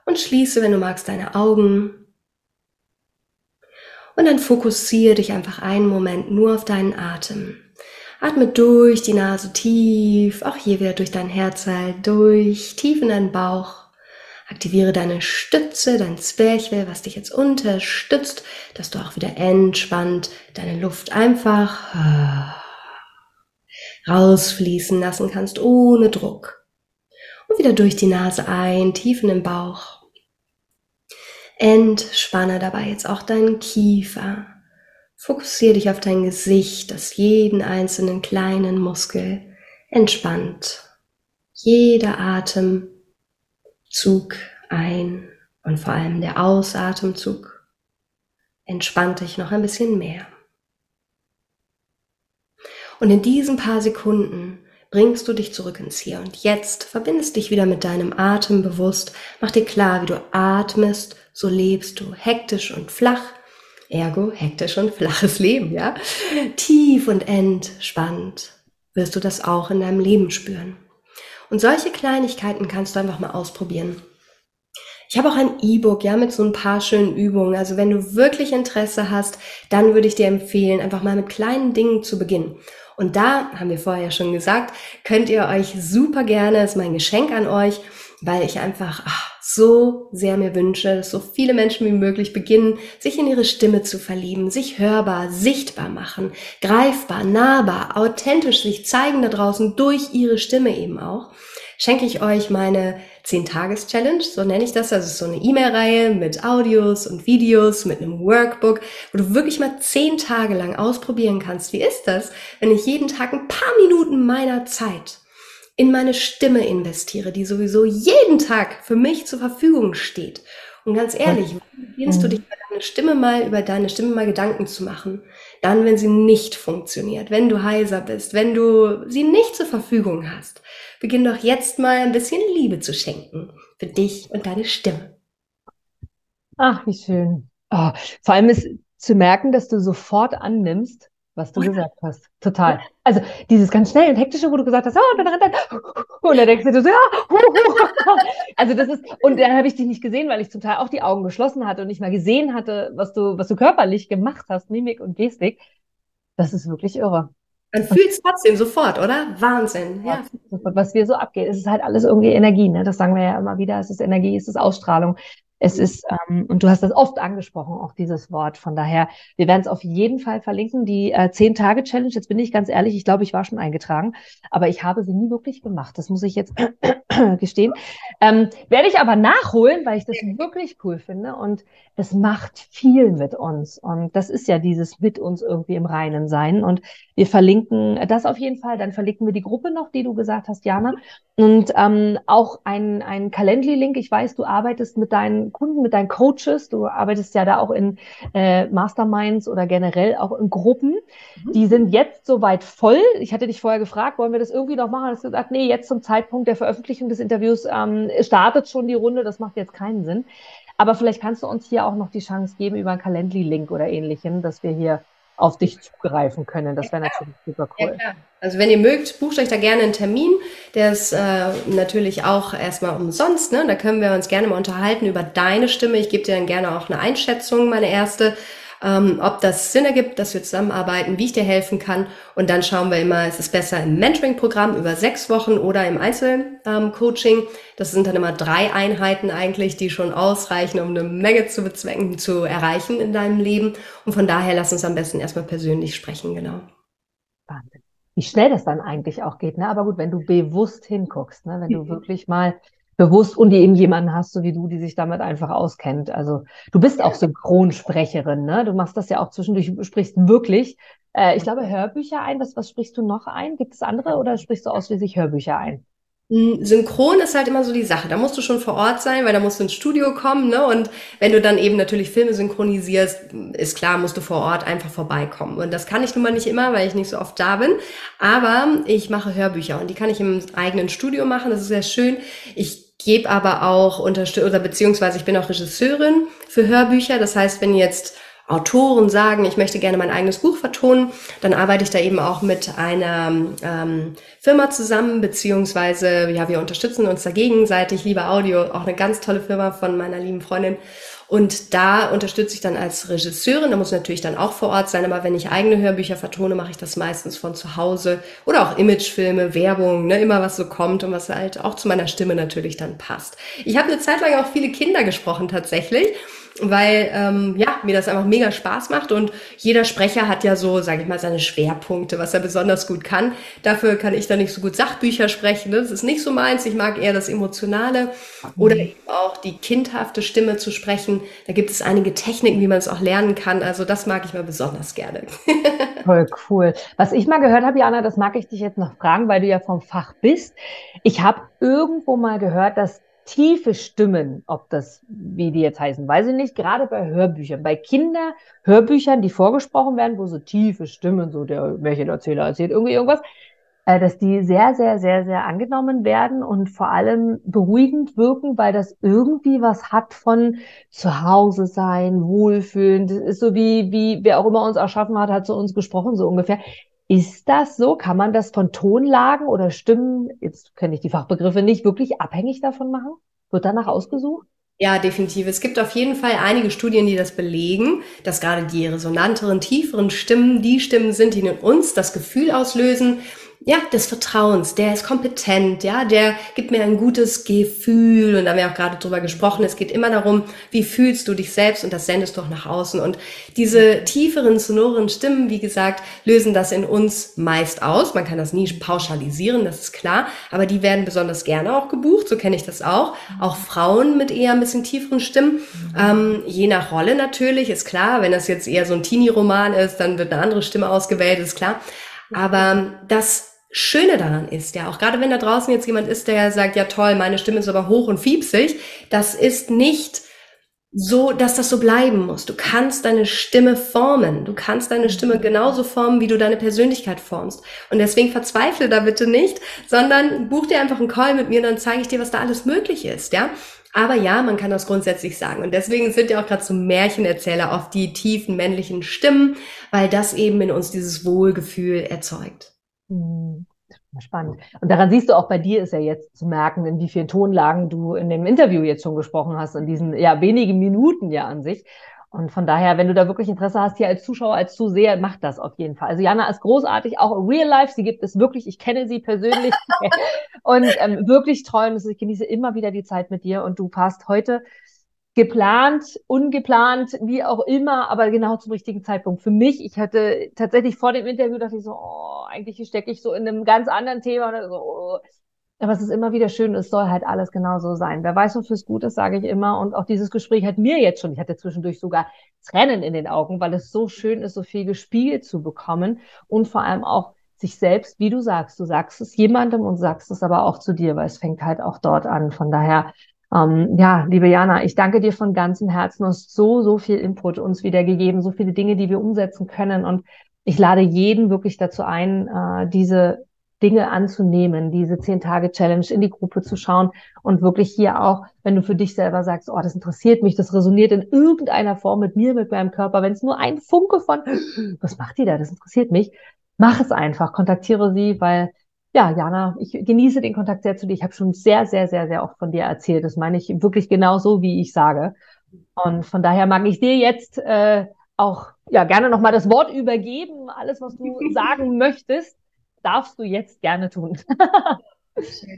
und schließe, wenn du magst, deine Augen. Und dann fokussiere dich einfach einen Moment nur auf deinen Atem. Atme durch die Nase tief, auch hier wieder durch dein Herzteil durch, tief in deinen Bauch. Aktiviere deine Stütze, dein Zwerchfell, was dich jetzt unterstützt, dass du auch wieder entspannt deine Luft einfach rausfließen lassen kannst, ohne Druck. Und wieder durch die Nase ein, tief in den Bauch. Entspanne dabei jetzt auch deinen Kiefer. Fokussiere dich auf dein Gesicht, das jeden einzelnen kleinen Muskel entspannt. Jeder Atemzug ein und vor allem der Ausatemzug entspannt dich noch ein bisschen mehr. Und in diesen paar Sekunden bringst du dich zurück ins Hier und Jetzt, verbindest dich wieder mit deinem Atem bewusst, mach dir klar, wie du atmest, so lebst du hektisch und flach, Ergo hektisch und flaches Leben, ja? Tief und entspannt wirst du das auch in deinem Leben spüren. Und solche Kleinigkeiten kannst du einfach mal ausprobieren. Ich habe auch ein E-Book, ja, mit so ein paar schönen Übungen. Also wenn du wirklich Interesse hast, dann würde ich dir empfehlen, einfach mal mit kleinen Dingen zu beginnen. Und da, haben wir vorher schon gesagt, könnt ihr euch super gerne, ist mein Geschenk an euch, weil ich einfach ach, so sehr mir wünsche, dass so viele Menschen wie möglich beginnen, sich in ihre Stimme zu verlieben, sich hörbar, sichtbar machen, greifbar, nahbar, authentisch sich zeigen da draußen durch ihre Stimme eben auch, schenke ich euch meine 10-Tages-Challenge, so nenne ich das. Also so eine E-Mail-Reihe mit Audios und Videos, mit einem Workbook, wo du wirklich mal 10 Tage lang ausprobieren kannst. Wie ist das, wenn ich jeden Tag ein paar Minuten meiner Zeit in meine Stimme investiere, die sowieso jeden Tag für mich zur Verfügung steht. Und ganz ehrlich, beginnst du mhm. dich über deine Stimme mal, über deine Stimme mal Gedanken zu machen? Dann, wenn sie nicht funktioniert, wenn du heiser bist, wenn du sie nicht zur Verfügung hast, beginn doch jetzt mal ein bisschen Liebe zu schenken für dich und deine Stimme. Ach, wie schön. Oh, vor allem ist zu merken, dass du sofort annimmst, was du gesagt hast. Total. Also dieses ganz schnell und hektische, wo du gesagt hast, oh, und dann, dann, und dann denkst du so, ja, also das ist, und dann habe ich dich nicht gesehen, weil ich zum Teil auch die Augen geschlossen hatte und nicht mal gesehen hatte, was du, was du körperlich gemacht hast, Mimik und Gestik. Das ist wirklich irre. Man fühlt es trotzdem sofort, oder? Wahnsinn. Ja. Was wir so abgeht. Es ist halt alles irgendwie Energie, ne? Das sagen wir ja immer wieder. Es ist Energie, es ist Ausstrahlung. Es ist, ähm, und du hast das oft angesprochen, auch dieses Wort. Von daher, wir werden es auf jeden Fall verlinken. Die äh, 10-Tage-Challenge, jetzt bin ich ganz ehrlich, ich glaube, ich war schon eingetragen, aber ich habe sie nie wirklich gemacht. Das muss ich jetzt gestehen. Ähm, werde ich aber nachholen, weil ich das wirklich cool finde. Und es macht viel mit uns. Und das ist ja dieses mit uns irgendwie im Reinen sein. Und wir verlinken das auf jeden Fall. Dann verlinken wir die Gruppe noch, die du gesagt hast, Jana. Und ähm, auch ein, ein Calendly-Link. Ich weiß, du arbeitest mit deinen Kunden, mit deinen Coaches. Du arbeitest ja da auch in äh, Masterminds oder generell auch in Gruppen. Mhm. Die sind jetzt soweit voll. Ich hatte dich vorher gefragt, wollen wir das irgendwie noch machen? Hast du gesagt, nee, jetzt zum Zeitpunkt der Veröffentlichung des Interviews ähm, startet schon die Runde. Das macht jetzt keinen Sinn. Aber vielleicht kannst du uns hier auch noch die Chance geben über einen Calendly-Link oder ähnlichem, dass wir hier auf dich zugreifen können. Das wäre natürlich super cool. Ja, also wenn ihr mögt, bucht euch da gerne einen Termin. Der ist äh, natürlich auch erstmal umsonst. Ne? Da können wir uns gerne mal unterhalten über deine Stimme. Ich gebe dir dann gerne auch eine Einschätzung, meine erste ähm, ob das Sinn ergibt, dass wir zusammenarbeiten, wie ich dir helfen kann. Und dann schauen wir immer, ist es besser im Mentoring-Programm über sechs Wochen oder im Einzelcoaching. Ähm, das sind dann immer drei Einheiten eigentlich, die schon ausreichen, um eine Menge zu bezwecken, zu erreichen in deinem Leben. Und von daher lass uns am besten erstmal persönlich sprechen, genau. Wahnsinn. Wie schnell das dann eigentlich auch geht, ne? Aber gut, wenn du bewusst hinguckst, ne? wenn du wirklich mal bewusst und eben jemanden hast, so wie du, die sich damit einfach auskennt. Also du bist auch Synchronsprecherin, ne? Du machst das ja auch zwischendurch, sprichst wirklich, äh, ich glaube, Hörbücher ein. Was, was sprichst du noch ein? Gibt es andere oder sprichst du ausschließlich Hörbücher ein? Hm, synchron ist halt immer so die Sache. Da musst du schon vor Ort sein, weil da musst du ins Studio kommen, ne? Und wenn du dann eben natürlich Filme synchronisierst, ist klar, musst du vor Ort einfach vorbeikommen. Und das kann ich nun mal nicht immer, weil ich nicht so oft da bin. Aber ich mache Hörbücher und die kann ich im eigenen Studio machen. Das ist sehr schön. Ich gebe aber auch Unterstützung, oder beziehungsweise ich bin auch Regisseurin für Hörbücher. Das heißt, wenn jetzt Autoren sagen, ich möchte gerne mein eigenes Buch vertonen, dann arbeite ich da eben auch mit einer ähm, Firma zusammen, beziehungsweise ja, wir unterstützen uns da gegenseitig. Liebe Audio, auch eine ganz tolle Firma von meiner lieben Freundin. Und da unterstütze ich dann als Regisseurin, da muss natürlich dann auch vor Ort sein, aber wenn ich eigene Hörbücher vertone, mache ich das meistens von zu Hause oder auch Imagefilme, Werbung, ne, immer was so kommt und was halt auch zu meiner Stimme natürlich dann passt. Ich habe eine Zeit lang auch viele Kinder gesprochen tatsächlich weil ähm, ja mir das einfach mega Spaß macht und jeder Sprecher hat ja so, sage ich mal, seine Schwerpunkte, was er besonders gut kann. Dafür kann ich dann nicht so gut Sachbücher sprechen. Ne? Das ist nicht so meins. Ich mag eher das Emotionale oder mhm. eben auch die kindhafte Stimme zu sprechen. Da gibt es einige Techniken, wie man es auch lernen kann. Also das mag ich mal besonders gerne. Voll cool. Was ich mal gehört habe, Jana, das mag ich dich jetzt noch fragen, weil du ja vom Fach bist. Ich habe irgendwo mal gehört, dass tiefe Stimmen, ob das, wie die jetzt heißen, weiß ich nicht, gerade bei Hörbüchern, bei Kinderhörbüchern, die vorgesprochen werden, wo so tiefe Stimmen, so der Märchenerzähler erzählt irgendwie irgendwas, äh, dass die sehr, sehr, sehr, sehr angenommen werden und vor allem beruhigend wirken, weil das irgendwie was hat von zu Hause sein, wohlfühlen. Das ist so wie, wie wer auch immer uns erschaffen hat, hat zu uns gesprochen, so ungefähr. Ist das so? Kann man das von Tonlagen oder Stimmen, jetzt kenne ich die Fachbegriffe nicht, wirklich abhängig davon machen? Wird danach ausgesucht? Ja, definitiv. Es gibt auf jeden Fall einige Studien, die das belegen, dass gerade die resonanteren, tieferen Stimmen die Stimmen sind, die in uns das Gefühl auslösen, ja, des Vertrauens, der ist kompetent, ja, der gibt mir ein gutes Gefühl. Und da haben wir auch gerade drüber gesprochen, es geht immer darum, wie fühlst du dich selbst? Und das sendest du auch nach außen. Und diese tieferen, sonoren Stimmen, wie gesagt, lösen das in uns meist aus, man kann das nie pauschalisieren, das ist klar, aber die werden besonders gerne auch gebucht, so kenne ich das auch, auch Frauen mit eher ein bisschen tieferen Stimmen, ähm, je nach Rolle natürlich, ist klar, wenn das jetzt eher so ein Teenie-Roman ist, dann wird eine andere Stimme ausgewählt, ist klar, aber das Schöne daran ist ja, auch gerade wenn da draußen jetzt jemand ist, der sagt, ja toll, meine Stimme ist aber hoch und fiepsig, das ist nicht so, dass das so bleiben muss. Du kannst deine Stimme formen. Du kannst deine Stimme genauso formen, wie du deine Persönlichkeit formst. Und deswegen verzweifle da bitte nicht, sondern buch dir einfach einen Call mit mir, dann zeige ich dir, was da alles möglich ist, ja. Aber ja, man kann das grundsätzlich sagen. Und deswegen sind ja auch gerade so Märchenerzähler auf die tiefen männlichen Stimmen, weil das eben in uns dieses Wohlgefühl erzeugt. Hm, spannend. Und daran siehst du auch bei dir ist ja jetzt zu merken, in wie vielen Tonlagen du in dem Interview jetzt schon gesprochen hast, in diesen ja wenigen Minuten ja an sich. Und von daher, wenn du da wirklich Interesse hast, hier als Zuschauer, als Zuseher, mach das auf jeden Fall. Also Jana ist großartig, auch real life. Sie gibt es wirklich. Ich kenne sie persönlich und ähm, wirklich. Und ich genieße immer wieder die Zeit mit dir. Und du passt heute geplant, ungeplant, wie auch immer, aber genau zum richtigen Zeitpunkt. Für mich, ich hatte tatsächlich vor dem Interview dachte ich so, oh, eigentlich stecke ich so in einem ganz anderen Thema oder so. Oh. Aber es ist immer wieder schön, es soll halt alles genau so sein. Wer weiß, wofür es gut ist, sage ich immer. Und auch dieses Gespräch hat mir jetzt schon, ich hatte zwischendurch sogar Tränen in den Augen, weil es so schön ist, so viel gespiegelt zu bekommen und vor allem auch sich selbst, wie du sagst, du sagst es jemandem und sagst es aber auch zu dir, weil es fängt halt auch dort an. Von daher ähm, ja, liebe Jana, ich danke dir von ganzem Herzen. Du hast so, so viel Input uns wiedergegeben, so viele Dinge, die wir umsetzen können. Und ich lade jeden wirklich dazu ein, äh, diese Dinge anzunehmen, diese 10-Tage-Challenge in die Gruppe zu schauen und wirklich hier auch, wenn du für dich selber sagst, oh, das interessiert mich, das resoniert in irgendeiner Form mit mir, mit meinem Körper, wenn es nur ein Funke von, was macht die da, das interessiert mich, mach es einfach, kontaktiere sie, weil ja, Jana, ich genieße den Kontakt sehr zu dir. Ich habe schon sehr, sehr, sehr, sehr oft von dir erzählt. Das meine ich wirklich genau so, wie ich sage. Und von daher mag ich dir jetzt äh, auch ja gerne nochmal das Wort übergeben. Alles, was du sagen möchtest, darfst du jetzt gerne tun.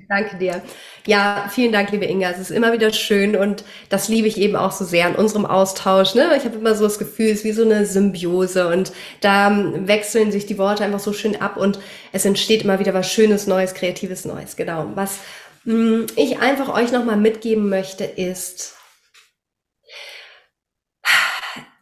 Danke dir. Ja, vielen Dank, liebe Inga. Es ist immer wieder schön und das liebe ich eben auch so sehr an unserem Austausch. Ne? Ich habe immer so das Gefühl, es ist wie so eine Symbiose und da ähm, wechseln sich die Worte einfach so schön ab und es entsteht immer wieder was Schönes, Neues, Kreatives, Neues. Genau. Was mh, mm, ich einfach euch nochmal mitgeben möchte, ist,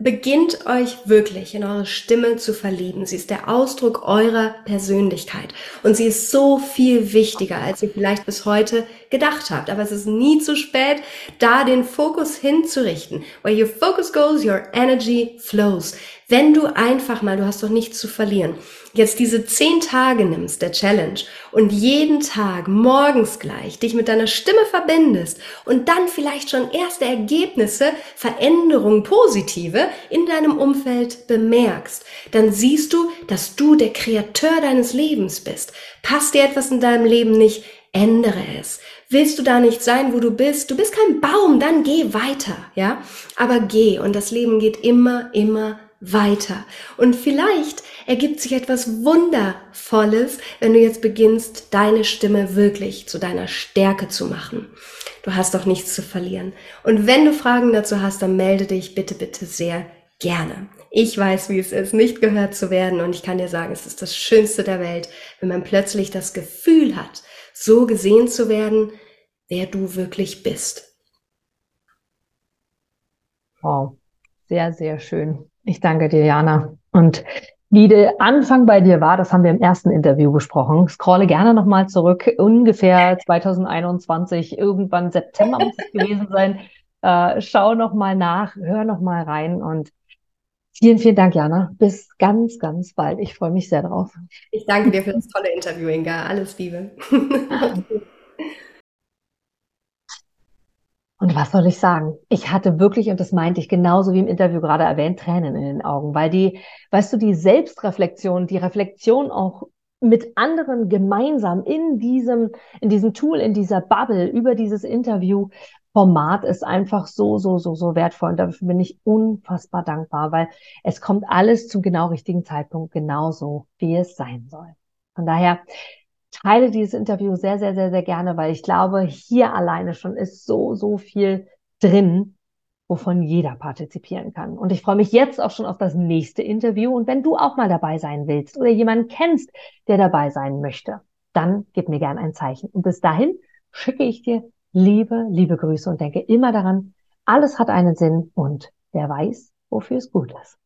Beginnt euch wirklich in eure Stimme zu verlieben. Sie ist der Ausdruck eurer Persönlichkeit. Und sie ist so viel wichtiger, als ihr vielleicht bis heute gedacht habt. Aber es ist nie zu spät, da den Fokus hinzurichten. Where your focus goes, your energy flows. Wenn du einfach mal, du hast doch nichts zu verlieren, jetzt diese zehn Tage nimmst, der Challenge, und jeden Tag morgens gleich dich mit deiner Stimme verbindest und dann vielleicht schon erste Ergebnisse, Veränderungen, positive in deinem Umfeld bemerkst, dann siehst du, dass du der Kreateur deines Lebens bist. Passt dir etwas in deinem Leben nicht, ändere es. Willst du da nicht sein, wo du bist? Du bist kein Baum, dann geh weiter, ja? Aber geh und das Leben geht immer, immer weiter. Und vielleicht ergibt sich etwas Wundervolles, wenn du jetzt beginnst, deine Stimme wirklich zu deiner Stärke zu machen. Du hast doch nichts zu verlieren. Und wenn du Fragen dazu hast, dann melde dich bitte, bitte sehr gerne. Ich weiß, wie es ist, nicht gehört zu werden. Und ich kann dir sagen, es ist das Schönste der Welt, wenn man plötzlich das Gefühl hat, so gesehen zu werden, wer du wirklich bist. Wow, sehr, sehr schön. Ich danke dir, Jana. Und wie der Anfang bei dir war, das haben wir im ersten Interview besprochen. Scrolle gerne nochmal zurück, ungefähr 2021, irgendwann September muss es gewesen sein. Äh, schau nochmal nach, hör nochmal rein und vielen, vielen Dank, Jana. Bis ganz, ganz bald. Ich freue mich sehr drauf. Ich danke dir für das tolle Interview, Inga. Alles Liebe. Und was soll ich sagen? Ich hatte wirklich, und das meinte ich genauso wie im Interview gerade erwähnt, Tränen in den Augen, weil die, weißt du, die Selbstreflexion, die Reflexion auch mit anderen gemeinsam in diesem, in diesem Tool, in dieser Bubble über dieses Interview Format ist einfach so, so, so, so wertvoll. Und dafür bin ich unfassbar dankbar, weil es kommt alles zum genau richtigen Zeitpunkt genauso, wie es sein soll. Von daher, teile dieses Interview sehr, sehr, sehr, sehr gerne, weil ich glaube, hier alleine schon ist so, so viel drin, wovon jeder partizipieren kann. Und ich freue mich jetzt auch schon auf das nächste Interview. Und wenn du auch mal dabei sein willst oder jemanden kennst, der dabei sein möchte, dann gib mir gern ein Zeichen. Und bis dahin schicke ich dir liebe, liebe Grüße und denke immer daran, alles hat einen Sinn und wer weiß, wofür es gut ist.